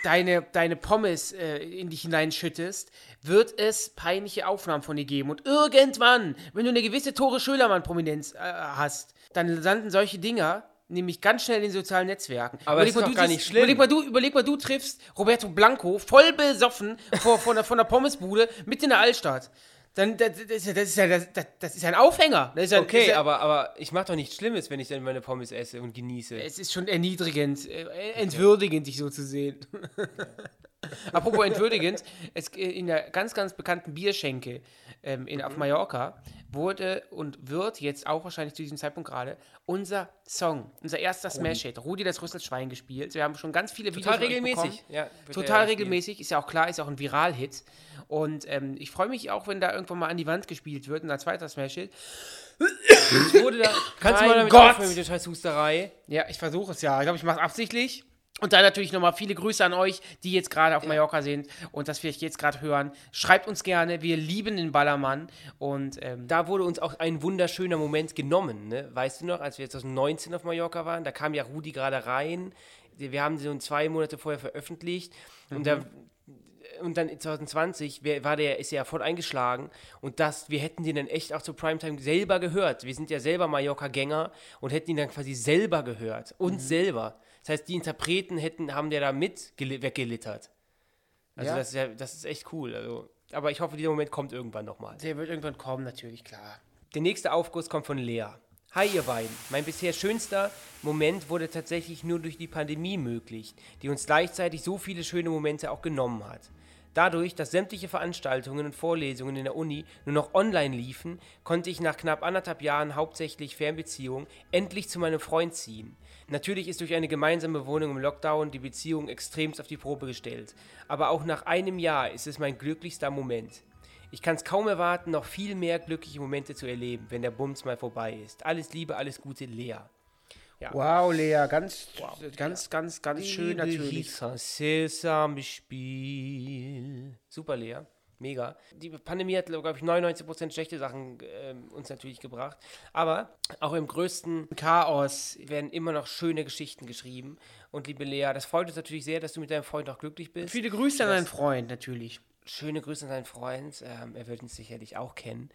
deine, deine Pommes äh, in dich hineinschüttest, wird es peinliche Aufnahmen von dir geben. Und irgendwann, wenn du eine gewisse Tore Schölermann-Prominenz äh, hast, dann landen solche Dinger nämlich ganz schnell in den sozialen Netzwerken. Aber ist mal, doch du gar nicht schlimm. Überleg mal, du, überleg mal, du triffst Roberto Blanco voll besoffen vor, vor, der, von der Pommesbude mitten in der Altstadt. Dann, das, das, ist ja- das, das, ist ja ein Aufhänger. Das ist ja, Okay, ist ja, aber, aber ich mache doch nichts Schlimmes, wenn ich dann meine Pommes esse und genieße. Es ist schon erniedrigend, äh, entwürdigend, dich so zu sehen. Apropos entwürdigend, es, äh, in der ganz, ganz bekannten Bierschenke ähm, in, Mhm. auf Mallorca wurde und wird jetzt auch wahrscheinlich zu diesem Zeitpunkt gerade unser Song, unser erster Smash-Hit, Rudi das Rüsselschwein gespielt. Wir haben schon ganz viele Total Videos regelmäßig. Ja, Total gespielt. regelmäßig, ist ja auch klar, ist auch ein Viral-Hit. Und ähm, ich freue mich auch, wenn da irgendwann mal an die Wand gespielt wird, unser zweiter Smash-Hit. Da, kannst du mal damit Gott! aufhören mit der scheiß Husterei? Ja, ich versuche es ja. Ich glaube, ich mache es absichtlich. Und dann natürlich nochmal viele Grüße an euch, die jetzt gerade auf Mallorca sind und das vielleicht jetzt gerade hören. Schreibt uns gerne, wir lieben den Ballermann. Und ähm, Da wurde uns auch ein wunderschöner Moment genommen, ne? Weißt du noch, als wir 2019 auf Mallorca waren, da kam ja Rudi gerade rein. Wir haben sie so zwei Monate vorher veröffentlicht und da und dann 2020 wer- war der, ist er ja voll eingeschlagen und das, wir hätten den dann echt auch zur Primetime selber gehört. Wir sind ja selber Mallorca-Gänger und hätten ihn dann quasi selber gehört. Uns selber. Das heißt, die Interpreten hätten, haben der da mit geli- weggelittert. Also Ja. das, ist ja, das ist echt cool. Also, aber ich hoffe, dieser Moment kommt irgendwann nochmal. Der wird irgendwann kommen, natürlich, klar. Der nächste Aufguss kommt von Lea. Hi ihr beiden. Mein bisher schönster Moment wurde tatsächlich nur durch die Pandemie möglich, die uns gleichzeitig so viele schöne Momente auch genommen hat. Dadurch, dass sämtliche Veranstaltungen und Vorlesungen in der Uni nur noch online liefen, konnte ich nach knapp anderthalb Jahren hauptsächlich Fernbeziehung endlich zu meinem Freund ziehen. Natürlich ist durch eine gemeinsame Wohnung im Lockdown die Beziehung extremst auf die Probe gestellt, aber auch nach einem Jahr ist es mein glücklichster Moment. Ich kann es kaum erwarten, noch viel mehr glückliche Momente zu erleben, wenn der Bums mal vorbei ist. Alles Liebe, alles Gute, Lea. Wow, Lea, ganz, ganz, ganz, ganz schön natürlich. Sesam-Spiel. Super, Lea. Mega. Die Pandemie hat, glaube ich, 99% schlechte Sachen ähm, uns natürlich gebracht. Aber auch im größten Chaos werden immer noch schöne Geschichten geschrieben. Und liebe Lea, das freut uns natürlich sehr, dass du mit deinem Freund auch glücklich bist. Viele Grüße an deinen Freund, natürlich. Schöne Grüße an deinen Freund. Ähm, er wird uns sicherlich auch kennen.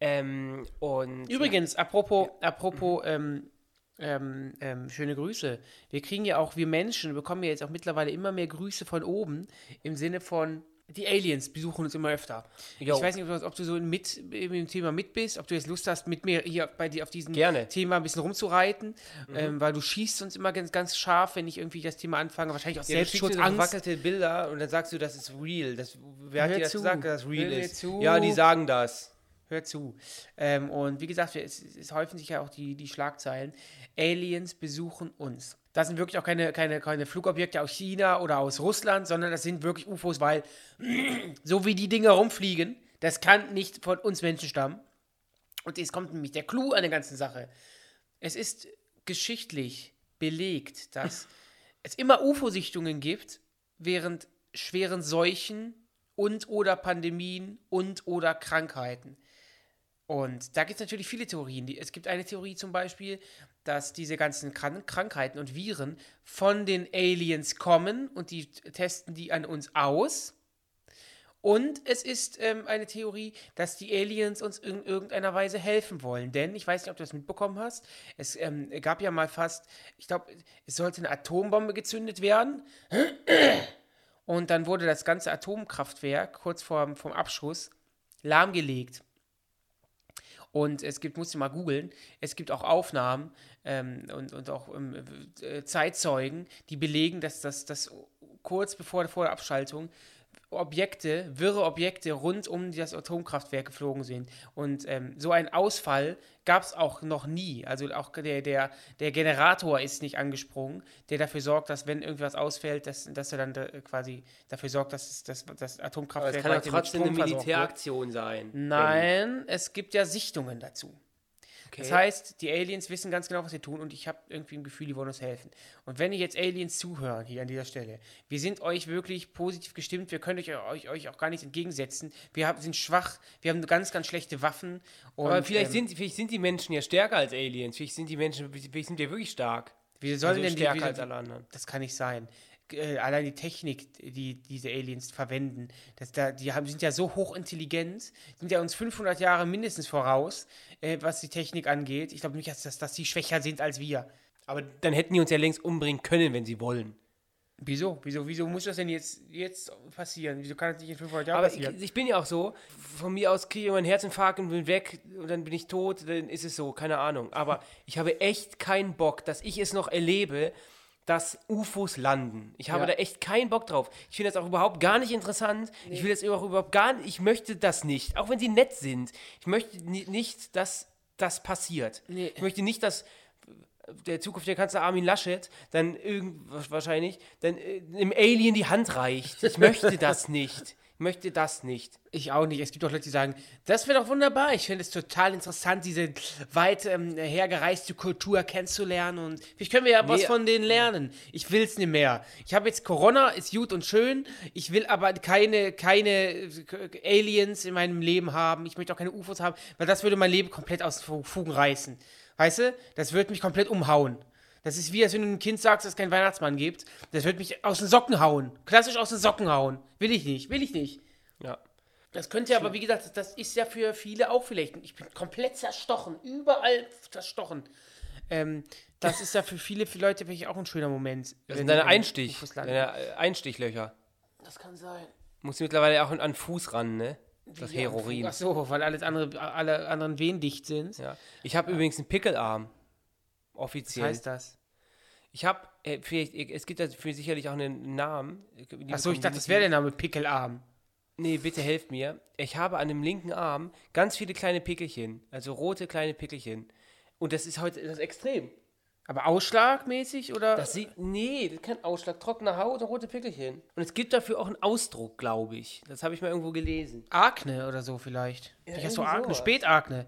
Ähm, und Übrigens, apropos, apropos, ähm, ähm, ähm, schöne Grüße. Wir kriegen ja auch, wir Menschen bekommen ja jetzt auch mittlerweile immer mehr Grüße von oben, im Sinne von, die Aliens besuchen uns immer öfter. Jo. Ich weiß nicht, ob du, ob du so mit im dem Thema mit bist, ob du jetzt Lust hast, mit mir hier bei dir auf diesem Gerne. Mhm. Thema ein bisschen rumzureiten, ähm, weil du schießt uns immer ganz, ganz scharf, wenn ich irgendwie das Thema anfange. Wahrscheinlich aus Ja, Selbstschutzangst. verwackelte Bilder und dann sagst du, das ist real. Das, wer hat dir das zu. gesagt, dass das real Hör ist? zu. Ja, die sagen das. Hör zu. Ähm, und wie gesagt, es, es häufen sich ja auch die, die Schlagzeilen. Aliens besuchen uns. Das sind wirklich auch keine, keine, keine Flugobjekte aus China oder aus Russland, sondern das sind wirklich UFOs, weil so wie die Dinge rumfliegen, das kann nicht von uns Menschen stammen. Und jetzt kommt nämlich der Clou an der ganzen Sache. Es ist geschichtlich belegt, dass es immer UFO-Sichtungen gibt, während schweren Seuchen und oder Pandemien und oder Krankheiten. Und da gibt es natürlich viele Theorien. Es gibt eine Theorie zum Beispiel, dass diese ganzen Kran Krankheiten und Viren von den Aliens kommen und die testen die an uns aus. Und es ist ähm, eine Theorie, dass die Aliens uns in irgendeiner Weise helfen wollen. Denn, ich weiß nicht, ob du das mitbekommen hast, es ähm, gab ja mal fast, ich glaube, es sollte eine Atombombe gezündet werden. Und dann wurde das ganze Atomkraftwerk kurz vor vom Abschuss lahmgelegt. Und es gibt, musst du mal googeln, es gibt auch Aufnahmen ähm, und, und auch ähm, äh, Zeitzeugen, die belegen, dass das, kurz bevor vor der Abschaltung Objekte, wirre Objekte rund um das Atomkraftwerk geflogen sind. Und ähm, so einen Ausfall gab es auch noch nie. Also auch der, der, der Generator ist nicht angesprungen, der dafür sorgt, dass wenn irgendwas ausfällt, dass, dass er dann da quasi dafür sorgt, dass das Aber Atomkraftwerk es kann mit trotzdem eine. Militäraktion sein. Nein, es gibt ja Sichtungen dazu. Okay. Das heißt, die Aliens wissen ganz genau, was sie tun und ich habe irgendwie ein Gefühl, die wollen uns helfen. Und wenn ihr jetzt Aliens zuhören, hier an dieser Stelle, wir sind euch wirklich positiv gestimmt, wir können euch, euch, euch auch gar nichts entgegensetzen. Wir haben, sind schwach, wir haben ganz, ganz schlechte Waffen. Und, Aber vielleicht, ähm, sind, vielleicht sind die Menschen ja stärker als Aliens. Vielleicht sind die Menschen, vielleicht sind wir wirklich stark. wie sollen Also denn die, stärker wie, als alle anderen. Das kann nicht sein. Äh, allein die Technik, die diese Aliens verwenden, das, da, die haben, sind ja so hochintelligent, sind ja uns 500 Jahre mindestens voraus, äh, was die Technik angeht. Ich glaube nicht, dass, dass, dass die schwächer sind als wir. Aber dann hätten die uns ja längst umbringen können, wenn sie wollen. Wieso? Wieso, wieso muss das denn jetzt, jetzt passieren? Wieso kann das nicht in 500 Jahren Aber passieren? ich, ich bin ja auch so, von mir aus kriege ich meinen Herzinfarkt und bin weg und dann bin ich tot, dann ist es so, keine Ahnung. Aber ich habe echt keinen Bock, dass ich es noch erlebe, dass UFOs landen. Ich habe Ja. da echt keinen Bock drauf. Ich finde das auch überhaupt gar nicht interessant. Ich will das überhaupt gar nicht, ich möchte das nicht, auch wenn sie nett sind. Ich möchte ni- nicht, dass das passiert. Nee. Ich möchte nicht, dass der zukünftige Kanzler Armin Laschet dann irgend wahrscheinlich dann äh, einem Alien die Hand reicht. Ich möchte das nicht. Ich möchte das nicht. Ich auch nicht. Es gibt auch Leute, die sagen, das wäre doch wunderbar. Ich finde es total interessant, diese weit ähm, hergereiste Kultur kennenzulernen. Und vielleicht können wir ja was Nee. von denen lernen. Ich will es nicht mehr. Ich habe jetzt Corona, ist gut und schön. Ich will aber keine, keine äh, Aliens in meinem Leben haben. Ich möchte auch keine UFOs haben, weil das würde mein Leben komplett aus Fugen reißen. Weißt du? Das würde mich komplett umhauen. Das ist wie, als wenn du einem Kind sagst, dass es keinen Weihnachtsmann gibt. Das wird mich aus den Socken hauen. Klassisch aus den Socken hauen. Will ich nicht. Will ich nicht. Ja. Das könnte aber, wie gesagt, das ist ja für viele auch vielleicht. Ich bin komplett zerstochen, überall zerstochen. Ähm, das ist ja für viele für Leute wirklich auch ein schöner Moment. Das sind deine ein Einstich, deine äh, Einstichlöcher. Das kann sein. Musst du mittlerweile auch an den Fuß ran, ne? Das Ja, Heroin. Ach so, weil alles andere, alle anderen vendicht sind. Ja. Ich habe übrigens einen Pickelarm. Was Offiziell. heißt das? Ich habe, äh, vielleicht, es gibt dafür sicherlich auch einen Namen. Achso, ich dachte, das wäre der Name Pickelarm. Nee, bitte helft mir. Ich habe an dem linken Arm ganz viele kleine Pickelchen. Also rote kleine Pickelchen. Und das ist heute das ist extrem. Aber ausschlagmäßig oder? Das sieht, nee, das ist kein Ausschlag. Trockene Haut und rote Pickelchen. Und es gibt dafür auch einen Ausdruck, glaube ich. Das habe ich mal irgendwo gelesen. Akne oder so vielleicht. vielleicht hast du Akne, sowas. Spätakne.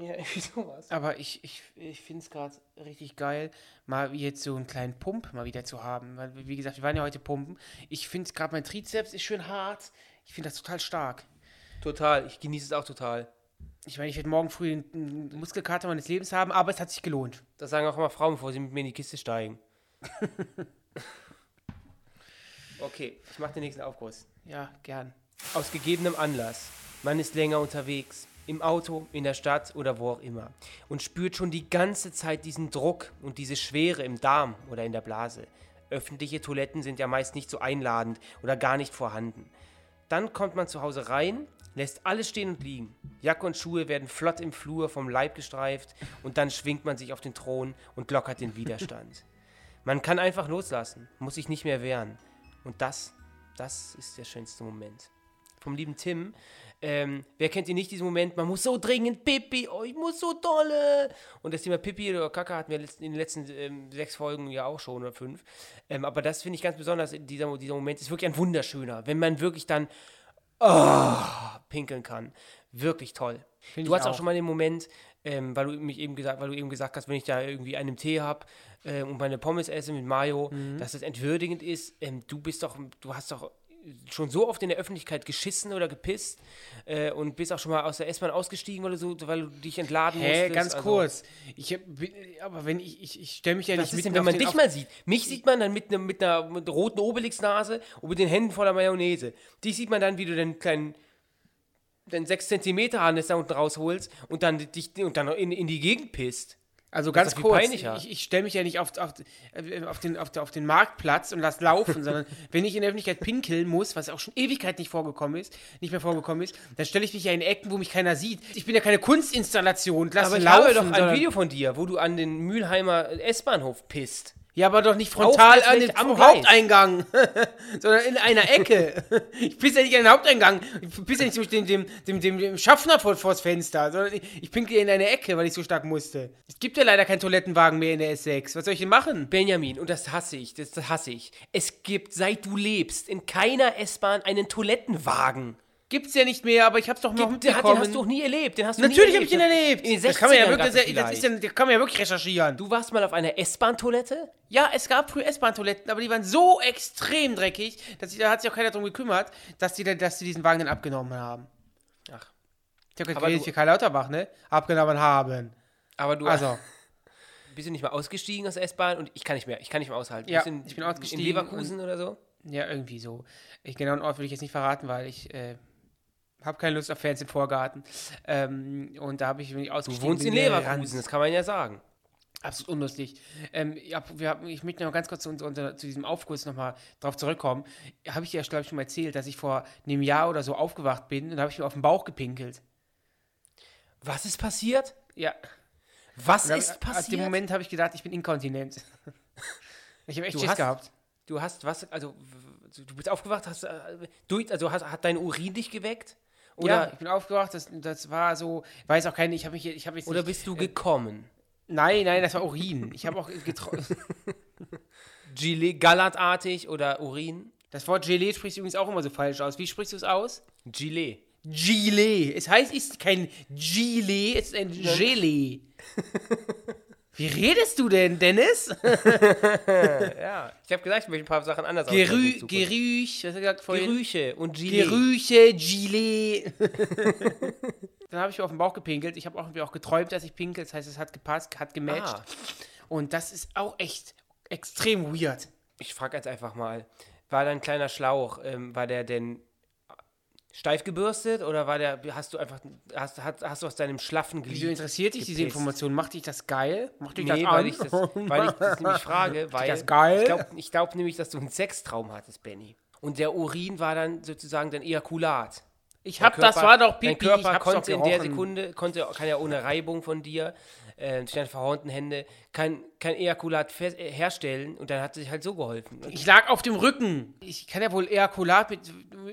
Ja, irgendwie sowas. Aber ich, ich, ich finde es gerade richtig geil, mal jetzt so einen kleinen Pump mal wieder zu haben. Weil, wie gesagt, wir waren ja heute pumpen. Ich finde gerade mein Trizeps ist schön hart. Ich finde das total stark. Total. Ich genieße es auch total. Ich meine, ich werde morgen früh einen Muskelkater meines Lebens haben, aber es hat sich gelohnt. Das sagen auch immer Frauen, bevor sie mit mir in die Kiste steigen. okay, ich mache den nächsten Aufguss. Ja, gern. Aus gegebenem Anlass. Man ist länger unterwegs. Im Auto, in der Stadt oder wo auch immer. Und spürt schon die ganze Zeit diesen Druck und diese Schwere im Darm oder in der Blase. Öffentliche Toiletten sind ja meist nicht so einladend oder gar nicht vorhanden. Dann kommt man zu Hause rein, lässt alles stehen und liegen. Jacke und Schuhe werden flott im Flur vom Leib gestreift und dann schwingt man sich auf den Thron und lockert den Widerstand. Man kann einfach loslassen, muss sich nicht mehr wehren. Und das, das ist der schönste Moment. Vom lieben Tim. Ähm, wer kennt ihn nicht, diesen Moment? Man muss so dringend Pipi, oh, ich muss so dolle. Und das Thema Pipi oder Kacke hatten wir in den letzten ähm, sechs Folgen ja auch schon oder fünf. Ähm, aber das finde ich ganz besonders. Dieser, dieser Moment ist wirklich ein wunderschöner, wenn man wirklich dann oh, pinkeln kann. Wirklich toll. Find Du hast auch auch. schon mal den Moment, ähm, weil du mich eben gesagt, weil du eben gesagt hast, wenn ich da irgendwie einen Tee habe äh, und meine Pommes esse mit Mayo, Mhm. dass das entwürdigend ist. Ähm, du bist doch, du hast doch schon so oft in der Öffentlichkeit geschissen oder gepisst äh, und bist auch schon mal aus der S-Bahn ausgestiegen, weil du so, weil du dich entladen Hä, musstest. ganz also, kurz. Ich hab, aber wenn ich, ich, ich stelle mich ja nicht ist denn, wenn man dich mal sieht? Mich sieht man dann mit, ne, mit einer mit roten Obelix-Nase und mit den Händen voller Mayonnaise. Dich sieht man dann, wie du den kleinen den 6 cm Harnis da unten rausholst und dann dich und dann in, in die Gegend pisst. Also ganz kurz, ich, ich stelle mich ja nicht auf, auf, äh, auf, den, auf, auf den Marktplatz und lass laufen, sondern wenn ich in der Öffentlichkeit pinkeln muss, was auch schon Ewigkeit nicht vorgekommen ist, nicht mehr vorgekommen ist, dann stelle ich mich ja in Ecken, wo mich keiner sieht. Ich bin ja keine Kunstinstallation, lass Aber ich laufen. habe doch ein Video von dir, wo du an den Mülheimer S-Bahnhof pisst. Ja, aber doch nicht frontal an den am Gleis. Haupteingang, sondern in einer Ecke. Ich pisse ja nicht an den Haupteingang. Ich pisse ja nicht den, dem, dem, dem, dem Schaffner vor, vors Fenster, sondern ich, ich pinkel in eine Ecke, weil ich so stark musste. Es gibt ja leider keinen Toilettenwagen mehr in der S6. Was soll ich denn machen? Benjamin, und das hasse ich, das, das hasse ich. Es gibt, seit du lebst, in keiner S-Bahn einen Toilettenwagen. Gibt's ja nicht mehr, aber ich hab's doch noch Den, den mitbekommen. hast du doch nie erlebt. Den hast du Natürlich habe ich ihn erlebt. In den das kann man ja 60ern wirklich, das, das, ist ja, das kann man ja wirklich recherchieren. Du warst mal auf einer S-Bahn-Toilette? Ja, es gab früher S-Bahn-Toiletten, aber die waren so extrem dreckig, dass sich, da hat sich auch keiner drum gekümmert, dass die, dass die diesen Wagen dann abgenommen haben. Ach. Ich habe gerade für Karl Lauterbach, ne? Abgenommen haben. Aber du Also, bist du nicht mal ausgestiegen aus der S-Bahn und ich kann nicht mehr. Ich kann nicht mehr aushalten. Ja, in, ich bin ausgestiegen In Leverkusen oder so? ja, irgendwie so. Ich genauen Ort will ich jetzt nicht verraten, weil ich äh, habe keine Lust auf Fans im Vorgarten. Ähm, und da habe ich mich Du ausgestiegen. wohnst in. Leverkusen, das kann man ja sagen. Absolut unlustig. Ähm, ja, wir haben, ich möchte noch ganz kurz zu, unser- zu diesem Aufguss nochmal drauf zurückkommen. Habe ich dir ja, glaube ich, schon mal erzählt, dass ich vor einem Jahr oder so aufgewacht bin und da habe ich mir auf den Bauch gepinkelt. Was ist passiert? Ja. Was Und da- ist Ab passiert? dem Moment habe ich gedacht, ich bin inkontinent. ich habe echt Du Schiss hast- gehabt. Du hast was, also du bist aufgewacht, hast, äh, also hast, hat dein Urin dich geweckt? Ja, Oder, ich bin aufgewacht, das, das war so, weiß auch keine, ich habe mich, ich habe jetzt oder nicht, bist du gekommen? Nein, nein, das war Urin. Ich habe auch getroffen. Gilet, Gallertartig oder Urin? Das Wort Gelee sprichst du übrigens auch immer so falsch aus. Wie sprichst du es aus? Gilet. Gilet. Es heißt, es ist kein Gilet, es ist ein Gelee. Wie redest du denn, Dennis? Ja, ich habe gesagt, ich möchte ein paar Sachen anders Gerü. Gerüch, was hast du gesagt vorhin? Gerüche und Gilet. Gerüche, Gilet. Dann habe ich mir auf den Bauch gepinkelt. Ich habe auch, irgendwie auch geträumt, dass ich pinkel. Das heißt, es hat gepasst, hat gematcht. Ah. Und das ist auch echt extrem weird. Ich frage jetzt einfach mal, war da ein kleiner Schlauch, ähm, war der denn Steif gebürstet oder war der, hast du einfach, hast, hast, hast du aus deinem schlaffen Glied Wieso interessiert dich diese gepisst? Information? Macht dich das geil? Macht dich Nee, das weil an? ich das, weil ich das nämlich frage, weil das geil? ich glaube ich glaub nämlich, dass du einen Sextraum hattest, Benny. Und der Urin war dann sozusagen dein Ejakulat. Ich Dein hab, das war doch Dein Pipi, Körper ich konnte in der. Sekunde, konnte, kann ja ohne Reibung von dir, äh, durch deine verhornten Hände, kein, kein Ejakulat äh, herstellen und dann hat sich halt so geholfen. Ich lag auf dem Rücken. Ich kann ja wohl Ejakulat mit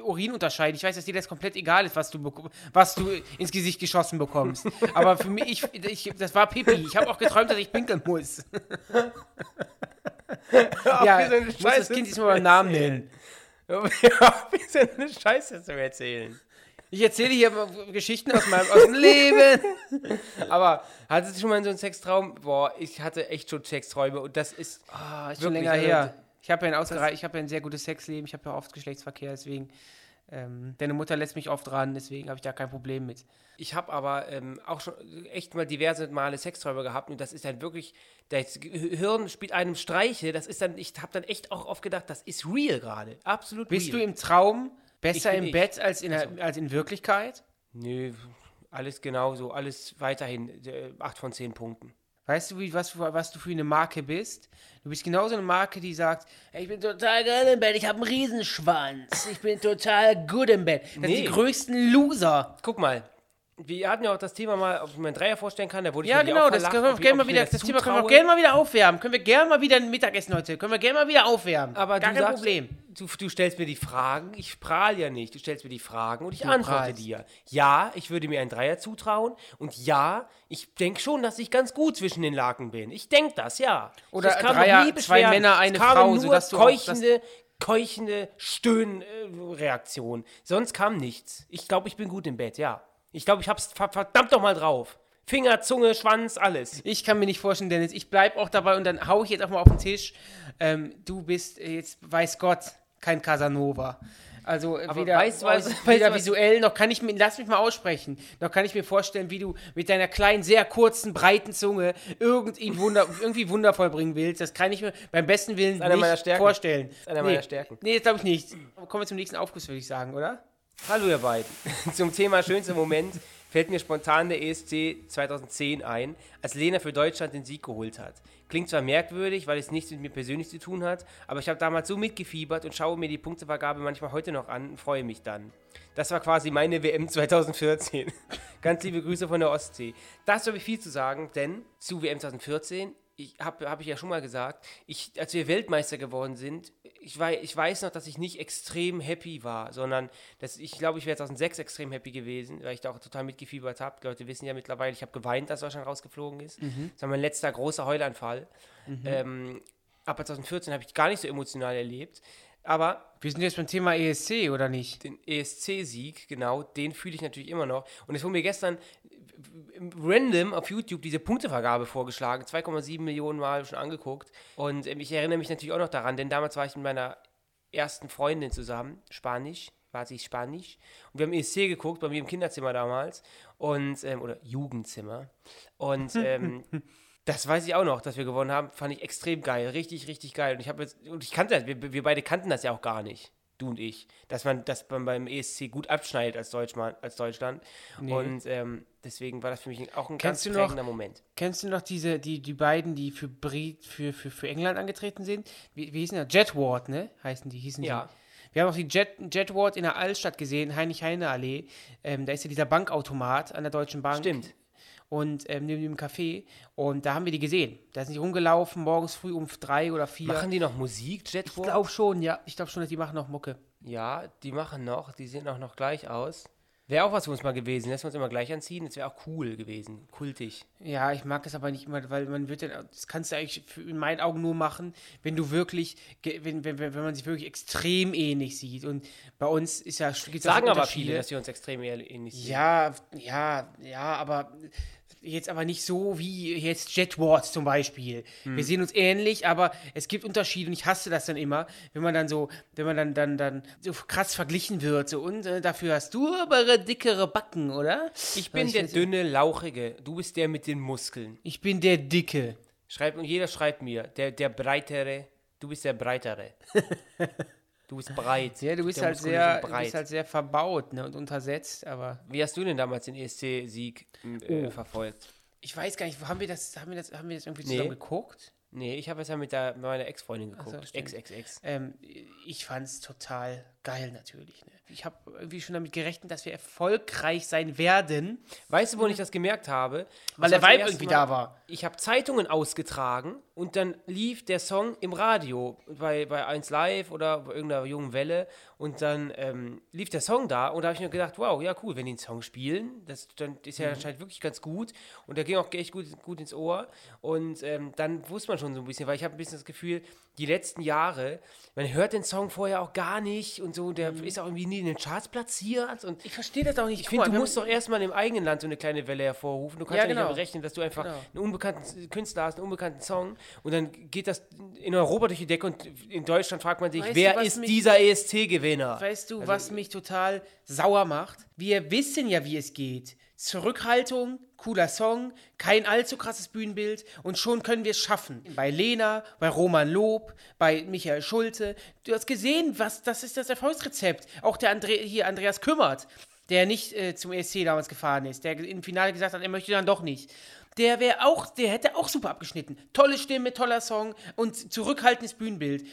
Urin unterscheiden. Ich weiß, dass dir das komplett egal ist, was du, was du ins Gesicht geschossen bekommst. Aber für mich, ich, ich, das war Pipi. Ich habe auch geträumt, dass ich pinkeln muss. ja, wie so muss das Kind diesmal beim Namen nennen. Wie ist denn eine Scheiße zu erzählen? Ich erzähle hier Geschichten aus meinem aus dem Leben. Aber hattest du schon mal so einen Sextraum? Boah, ich hatte echt schon Sexträume und das ist. Ah, ist schon länger also, her. Ich habe ja, ein ich ja ein sehr gutes Sexleben. Ich habe ja oft Geschlechtsverkehr, deswegen. Ähm, deine Mutter lässt mich oft ran, deswegen habe ich da kein Problem mit. Ich habe aber ähm, auch schon echt mal diverse Male Sexträume gehabt und das ist dann wirklich, das Hirn spielt einem Streiche, das ist dann, ich habe dann echt auch oft gedacht, das ist real gerade, absolut Bist du real. im Traum besser im. Bett als in, der, als in Wirklichkeit? Nö, alles genauso, alles weiterhin, äh, 8 von 10 Punkten. Weißt du, wie, was, du- was du für eine Marke bist? Du bist genauso eine Marke, die sagt, "Ey, ich bin total geil im Bett, ich habe einen Riesenschwanz, ich bin total gut im Bett. Das sind Nee. die größten Loser. Guck mal, wir hatten ja auch das Thema mal, ob ich mir einen Dreier vorstellen kann, da wurde ich Ja, genau, auch das können wir ich- gerne mal ich wieder, das Thema können wir auch gerne mal wieder aufwärmen. Können wir gerne mal wieder ein Mittagessen heute, können wir gerne mal wieder aufwärmen. Aber Gar du kein sagst, Problem. Du, du stellst mir die Fragen, ich prahl ja nicht. Du stellst mir die Fragen und ich antworte prahlst. dir. Ja, ich würde mir einen Dreier zutrauen und ja, ich denke schon, dass ich ganz gut zwischen den Laken bin. Ich denke das, ja. Oder Es kam noch Dreier, nie zwei. Männer, eine Frau, nur sodass du auch das- keuchende, keuchende Stöhnreaktion. Sonst kam nichts. Ich glaube, ich bin gut im Bett, ja. Ich glaube, ich hab's ver- verdammt doch mal drauf. Finger, Zunge, Schwanz, alles. Ich kann mir nicht vorstellen, Dennis, ich bleib auch dabei und dann hau ich jetzt auch mal auf den Tisch. Ähm, du bist äh, jetzt, weiß Gott, kein Casanova. Also äh, Aber weder, weißt was- aus- weißt weder was- visuell, noch kann ich mir, lass mich mal aussprechen, noch kann ich mir vorstellen, wie du mit deiner kleinen, sehr kurzen, breiten Zunge irgendwie, wunder, irgendwie wundervoll bringen willst. Das kann ich mir beim besten Willen nicht vorstellen. ist einer meiner Stärken. Nee, das glaube ich nicht. Kommen wir zum nächsten Aufguss, würde ich sagen, oder? Hallo ihr beiden. Zum Thema schönster Moment fällt mir spontan der ESC 2010 ein, als Lena für Deutschland den Sieg geholt hat. Klingt zwar merkwürdig, weil es nichts mit mir persönlich zu tun hat, aber ich habe damals so mitgefiebert und schaue mir die Punktevergabe manchmal heute noch an und freue mich dann. Das war quasi meine WM 2014. Ganz liebe Grüße von der Ostsee. Dazu habe ich viel zu sagen, denn zu WM 2014, ich habe hab ich ja schon mal gesagt, ich, als wir Weltmeister geworden sind, ich, wei ich weiß noch, dass ich nicht extrem happy war, sondern dass ich glaube, ich wäre 2006 extrem happy gewesen, weil ich da auch total mitgefiebert habe. Die Leute wissen ja mittlerweile, ich habe geweint, als Deutschland rausgeflogen ist. Das war mein letzter großer Heulanfall. Ähm, aber 2014 habe ich gar nicht so emotional erlebt. Aber Wir sind jetzt beim Thema ESC, oder nicht? den ESC-Sieg, genau, den fühle ich natürlich immer noch. Und es wurde mir gestern random auf YouTube diese Punktevergabe vorgeschlagen, 2,7 Millionen Mal schon angeguckt. Und ähm, ich erinnere mich natürlich auch noch daran, denn damals war ich mit meiner ersten Freundin zusammen, Spanisch, war sie Spanisch. Und wir haben ESC geguckt, bei mir im Kinderzimmer damals. Und, ähm, oder Jugendzimmer. Und ähm, das weiß ich auch noch, dass wir gewonnen haben, fand ich extrem geil, richtig, richtig geil. Und ich habe jetzt, und ich kannte das, wir, wir beide kannten das ja auch gar nicht, du und ich, dass man, dass man beim ESC gut abschneidet als, Deutschmann, als Deutschland. Und ähm, deswegen war das für mich auch ein Kennst ganz du noch- prägender Moment. Kennst du noch diese, die, die beiden, die für, Brit, für, für, für England angetreten sind? Wie, wie hießen die? Jetward, ne? Heißen die, hießen Ja. die. Wir haben auch die Jet, Jetward in der Altstadt gesehen, Heinrich-Heine-Allee. Ähm, da ist ja dieser Bankautomat an der Deutschen Bank. Stimmt. Und ähm, neben dem Café. Und da haben wir die gesehen. Da sind die rumgelaufen, morgens früh um drei oder vier. Machen die noch Musik, ich Jetwalk? glaube schon, ja. Ich glaube schon, dass die machen noch Mucke. Ja, die machen noch, die sehen auch noch gleich aus. Wäre auch was für uns mal gewesen, lässt wir uns immer gleich anziehen, das wäre auch cool gewesen, kultig. Ja, ich mag das aber nicht immer, weil man wird dann, das kannst du eigentlich in meinen Augen nur machen, wenn du wirklich, wenn, wenn, wenn man sich wirklich extrem ähnlich sieht. Und bei uns ist ja, gibt's Sagen aber viele, dass wir uns extrem ähnlich sehen. Ja, ja, ja, aber jetzt aber nicht so wie jetzt Jetward zum Beispiel. Hm. Wir sehen uns ähnlich, aber es gibt Unterschiede und ich hasse das dann immer, wenn man dann so, wenn man dann, dann, dann so krass verglichen wird. So, und äh, dafür hast du aber dickere Backen, oder? Ich bin ich der dünne, lauchige, du bist der mit den Muskeln. Ich bin der Dicke. Schreibt, und jeder schreibt mir, der, der breitere, du bist der breitere. Du bist breit. Ja, du bist halt sehr, du bist halt sehr verbaut ne, und untersetzt, aber Wie hast du denn damals den ESC-Sieg äh, Oh. verfolgt? ich weiß gar nicht, haben wir das, haben wir das, haben wir das irgendwie Nee. zusammen geguckt? Nee, ich habe es ja mit, der, mit meiner Ex-Freundin Ach so, geguckt. stimmt. Ex-Ex-Ex. Ähm, ich fand's total geil natürlich. Ne? Ich habe irgendwie schon damit gerechnet, dass wir erfolgreich sein werden, Weißt du, wo ich das gemerkt habe? weil Das der Vibe irgendwie Mal- da war. Ich habe Zeitungen ausgetragen und dann lief der Song im Radio bei, bei 1 Live oder bei irgendeiner jungen Welle und dann ähm, lief der Song da und da habe ich mir gedacht, wow, ja cool, wenn die einen Song spielen, das dann ist ja anscheinend wirklich ganz gut und der ging auch echt gut, gut ins Ohr und ähm, dann wusste man schon so ein bisschen, weil ich habe ein bisschen das Gefühl, die letzten Jahre, man hört den Song vorher auch gar nicht und so, der ist auch irgendwie nie in den Charts platziert und Ich verstehe das auch nicht. ich finde, du musst doch erstmal im eigenen Land so eine kleine Welle hervorrufen. Du kannst Ja, ja, nicht genau. damit rechnen, dass du einfach Genau. einen unbekannten Künstler hast, einen unbekannten Song und dann geht das in Europa durch die Decke und in Deutschland fragt man sich, Weißt du, wer was ist mich- dieser ESC-Gewinner? Weißt Also du, was mich total sauer macht? Wir wissen ja, wie es geht. Zurückhaltung, cooler Song, kein allzu krasses Bühnenbild und schon können wir es schaffen. Bei Lena, bei Roman Lob, bei Michael Schulte. Du hast gesehen, was das ist das Erfolgsrezept. Auch der Andre hier Andreas Kümmert, der nicht äh, zum ESC damals gefahren ist, der im Finale gesagt hat, er möchte dann doch nicht. Der wäre auch, der hätte auch super abgeschnitten. Tolle Stimme, toller Song und zurückhaltendes Bühnenbild.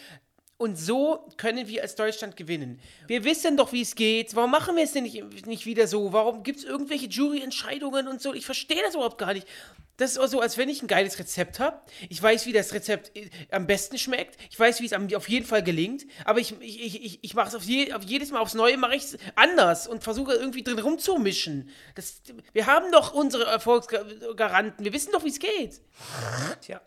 Und so können wir als Deutschland gewinnen. Wir wissen doch, wie es geht. Warum machen wir es denn nicht, nicht wieder so? Warum gibt es irgendwelche Juryentscheidungen und so? Ich verstehe das überhaupt gar nicht. Das ist auch so, als wenn ich ein geiles Rezept habe. Ich weiß, wie das Rezept äh, am besten schmeckt. Ich weiß, wie es auf jeden Fall gelingt. Aber ich, ich, ich, ich, mache es auf, je, auf jedes Mal aufs Neue mache ich anders und versuche irgendwie drin rumzumischen. Das, wir haben doch unsere Erfolgsgaranten. Wir wissen doch, wie es geht. Tja.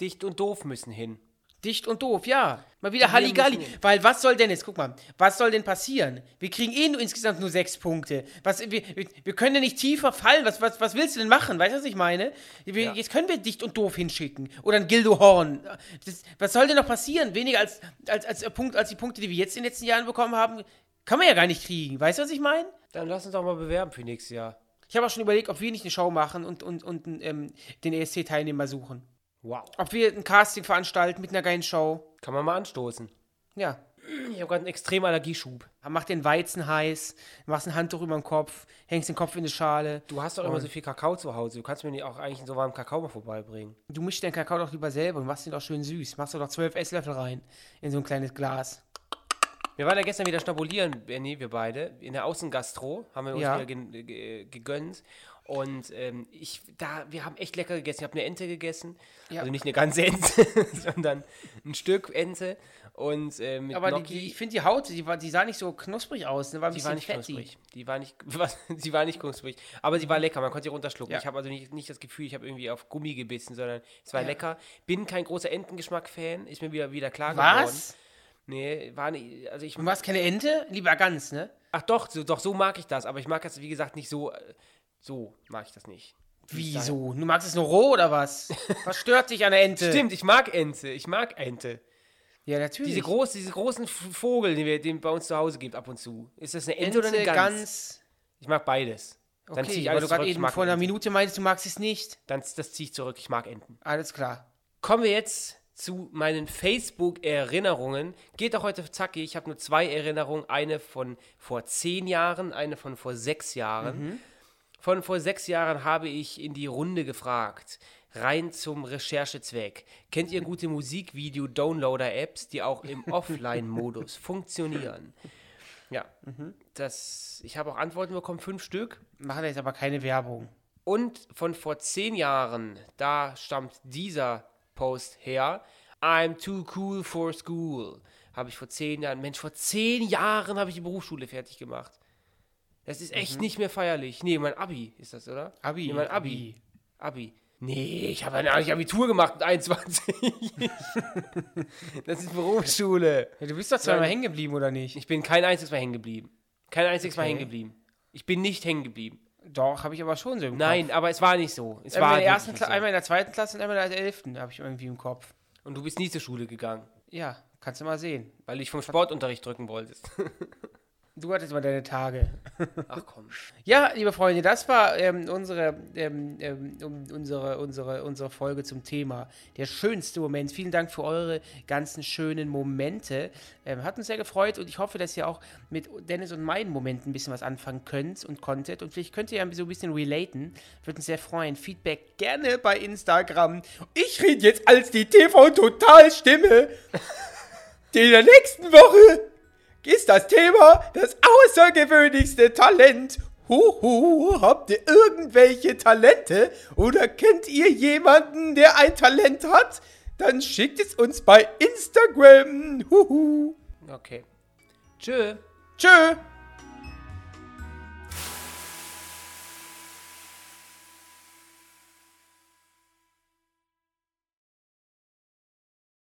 Dicht und doof müssen hin. Dicht und doof, ja. Mal wieder Halligalli. Weil was soll denn jetzt, guck mal, was soll denn passieren? Wir kriegen eh nur insgesamt nur sechs Punkte. Was, wir, wir, können ja nicht tiefer fallen. Was, was, was willst du denn machen? Weißt du, was ich meine? Wir, Ja. Jetzt können wir dicht und doof hinschicken. Oder ein Gildo Horn. Das, was soll denn noch passieren? Weniger als, als, als, der Punkt, als die Punkte, die wir jetzt in den letzten Jahren bekommen haben, kann man ja gar nicht kriegen. Weißt du, was ich meine? Dann lass uns doch mal bewerben für nächstes Jahr. Ich habe auch schon überlegt, ob wir nicht eine Show machen und, und, und ähm, den ESC-Teilnehmer suchen. Wow. Ob wir ein Casting veranstalten mit einer geilen Show. Kann man mal anstoßen. Ja, Ich habe gerade einen extremen Allergieschub. Mach den Weizen heiß, machst ein Handtuch über den Kopf, hängst den Kopf in eine Schale. Du hast doch immer so viel Kakao zu Hause. Du kannst mir nicht auch eigentlich so warmen Kakao mal vorbeibringen. Du mischst den Kakao doch lieber selber und machst ihn doch schön süß. Machst du doch zwölf Esslöffel rein in so ein kleines Glas. Wir waren ja gestern wieder schnabulieren, Benny, wir beide. In der Außengastro haben wir uns Ja. wieder gegönnt. Und ähm, ich, da, wir haben echt lecker gegessen. Ich habe eine Ente gegessen. Ja. Also nicht eine ganze Ente, sondern ein Stück Ente. Und äh, mit Aber die, Gnocchi. die, ich finde die Haut, die, war, die sah nicht so knusprig aus, ne? War ein Die war nicht fettig. knusprig. Die war nicht, was, sie war nicht knusprig. Aber sie war lecker, man konnte sie runterschlucken. Ja. Ich habe also nicht, nicht das Gefühl, ich habe irgendwie auf Gummi gebissen, sondern es war Ja. lecker. Bin kein großer Entengeschmack-Fan, ist mir wieder, wieder klar geworden. Was? Nee, war nicht, also ich Du machst keine Ente? Lieber ganz, ne? Ach doch, so, doch, so mag ich das, aber ich mag das, wie gesagt, nicht so, äh, so mag ich das nicht. Wieso? Du magst es nur roh oder was? Was stört dich an der Ente? Stimmt, ich mag Ente, ich mag Ente. Ja, natürlich. Diese, groß, diese großen Vogel, den wir den bei uns zu Hause gibt ab und zu. Ist das eine Ente, Ente, oder eine Gans? ganz. Ich mag beides. Dann zieh Okay, ich weil alles du gerade eben vor einer Ente. Minute meintest, du magst es nicht. Dann, das ziehe ich zurück, ich mag Enten. Alles klar. Kommen wir jetzt zu meinen Facebook-Erinnerungen. Geht auch heute zackig. Ich habe nur zwei Erinnerungen. Eine von vor zehn Jahren, eine von vor sechs Jahren. Von vor sechs Jahren habe ich in die Runde gefragt. Rein zum Recherchezweck. Kennt ihr gute Musikvideo-Downloader-Apps, die auch im Offline-Modus funktionieren? Ja, das, ich habe auch Antworten bekommen, fünf Stück. Machen jetzt aber keine Werbung. Und von vor zehn Jahren, da stammt dieser Post her. I'm too cool for school. Habe ich vor zehn Jahren, Mensch, vor zehn Jahren habe ich die Berufsschule fertig gemacht. Das ist echt nicht mehr feierlich. Nee, mein Abi ist das, oder? Mhm. Abi, Nee, mein Abi. Abi. Nee, ich habe ein Abitur gemacht mit 21. das ist Berufsschule. Ja, du bist doch zweimal hängen geblieben, oder nicht? Ich bin kein einziges Mal hängen geblieben. Kein einziges Mal Okay. hängen geblieben. Ich bin nicht hängen geblieben. Doch, habe ich aber schon so im Nein, Kopf. aber es war nicht so. Es Einmal war in der ersten nicht einmal in der zweiten Klasse und einmal in der elften habe ich irgendwie im Kopf. so. Und du bist nie zur Schule gegangen, Ja, kannst du mal sehen. weil du dich vom Sportunterricht drücken wolltest. Du hattest mal deine Tage. Ach komm. Ja, liebe Freunde, das war ähm, unsere, ähm, ähm, unsere, unsere, unsere Folge zum Thema. Der schönste Moment. Vielen Dank für eure ganzen schönen Momente. Ähm, hat uns sehr gefreut und ich hoffe, dass ihr auch mit Dennis und meinen Momenten ein bisschen was anfangen könnt und konntet. Und vielleicht könnt ihr ja so ein bisschen relaten. Würde uns sehr freuen. Feedback gerne bei Instagram. Ich rede jetzt als die TV-Total-Stimme. In der nächsten Woche ist das Thema das außergewöhnlichste Talent. Huhu, habt ihr irgendwelche Talente oder kennt ihr jemanden, der ein Talent hat? Dann schickt es uns bei Instagram. Huhu. Okay. Tschö. Tschö.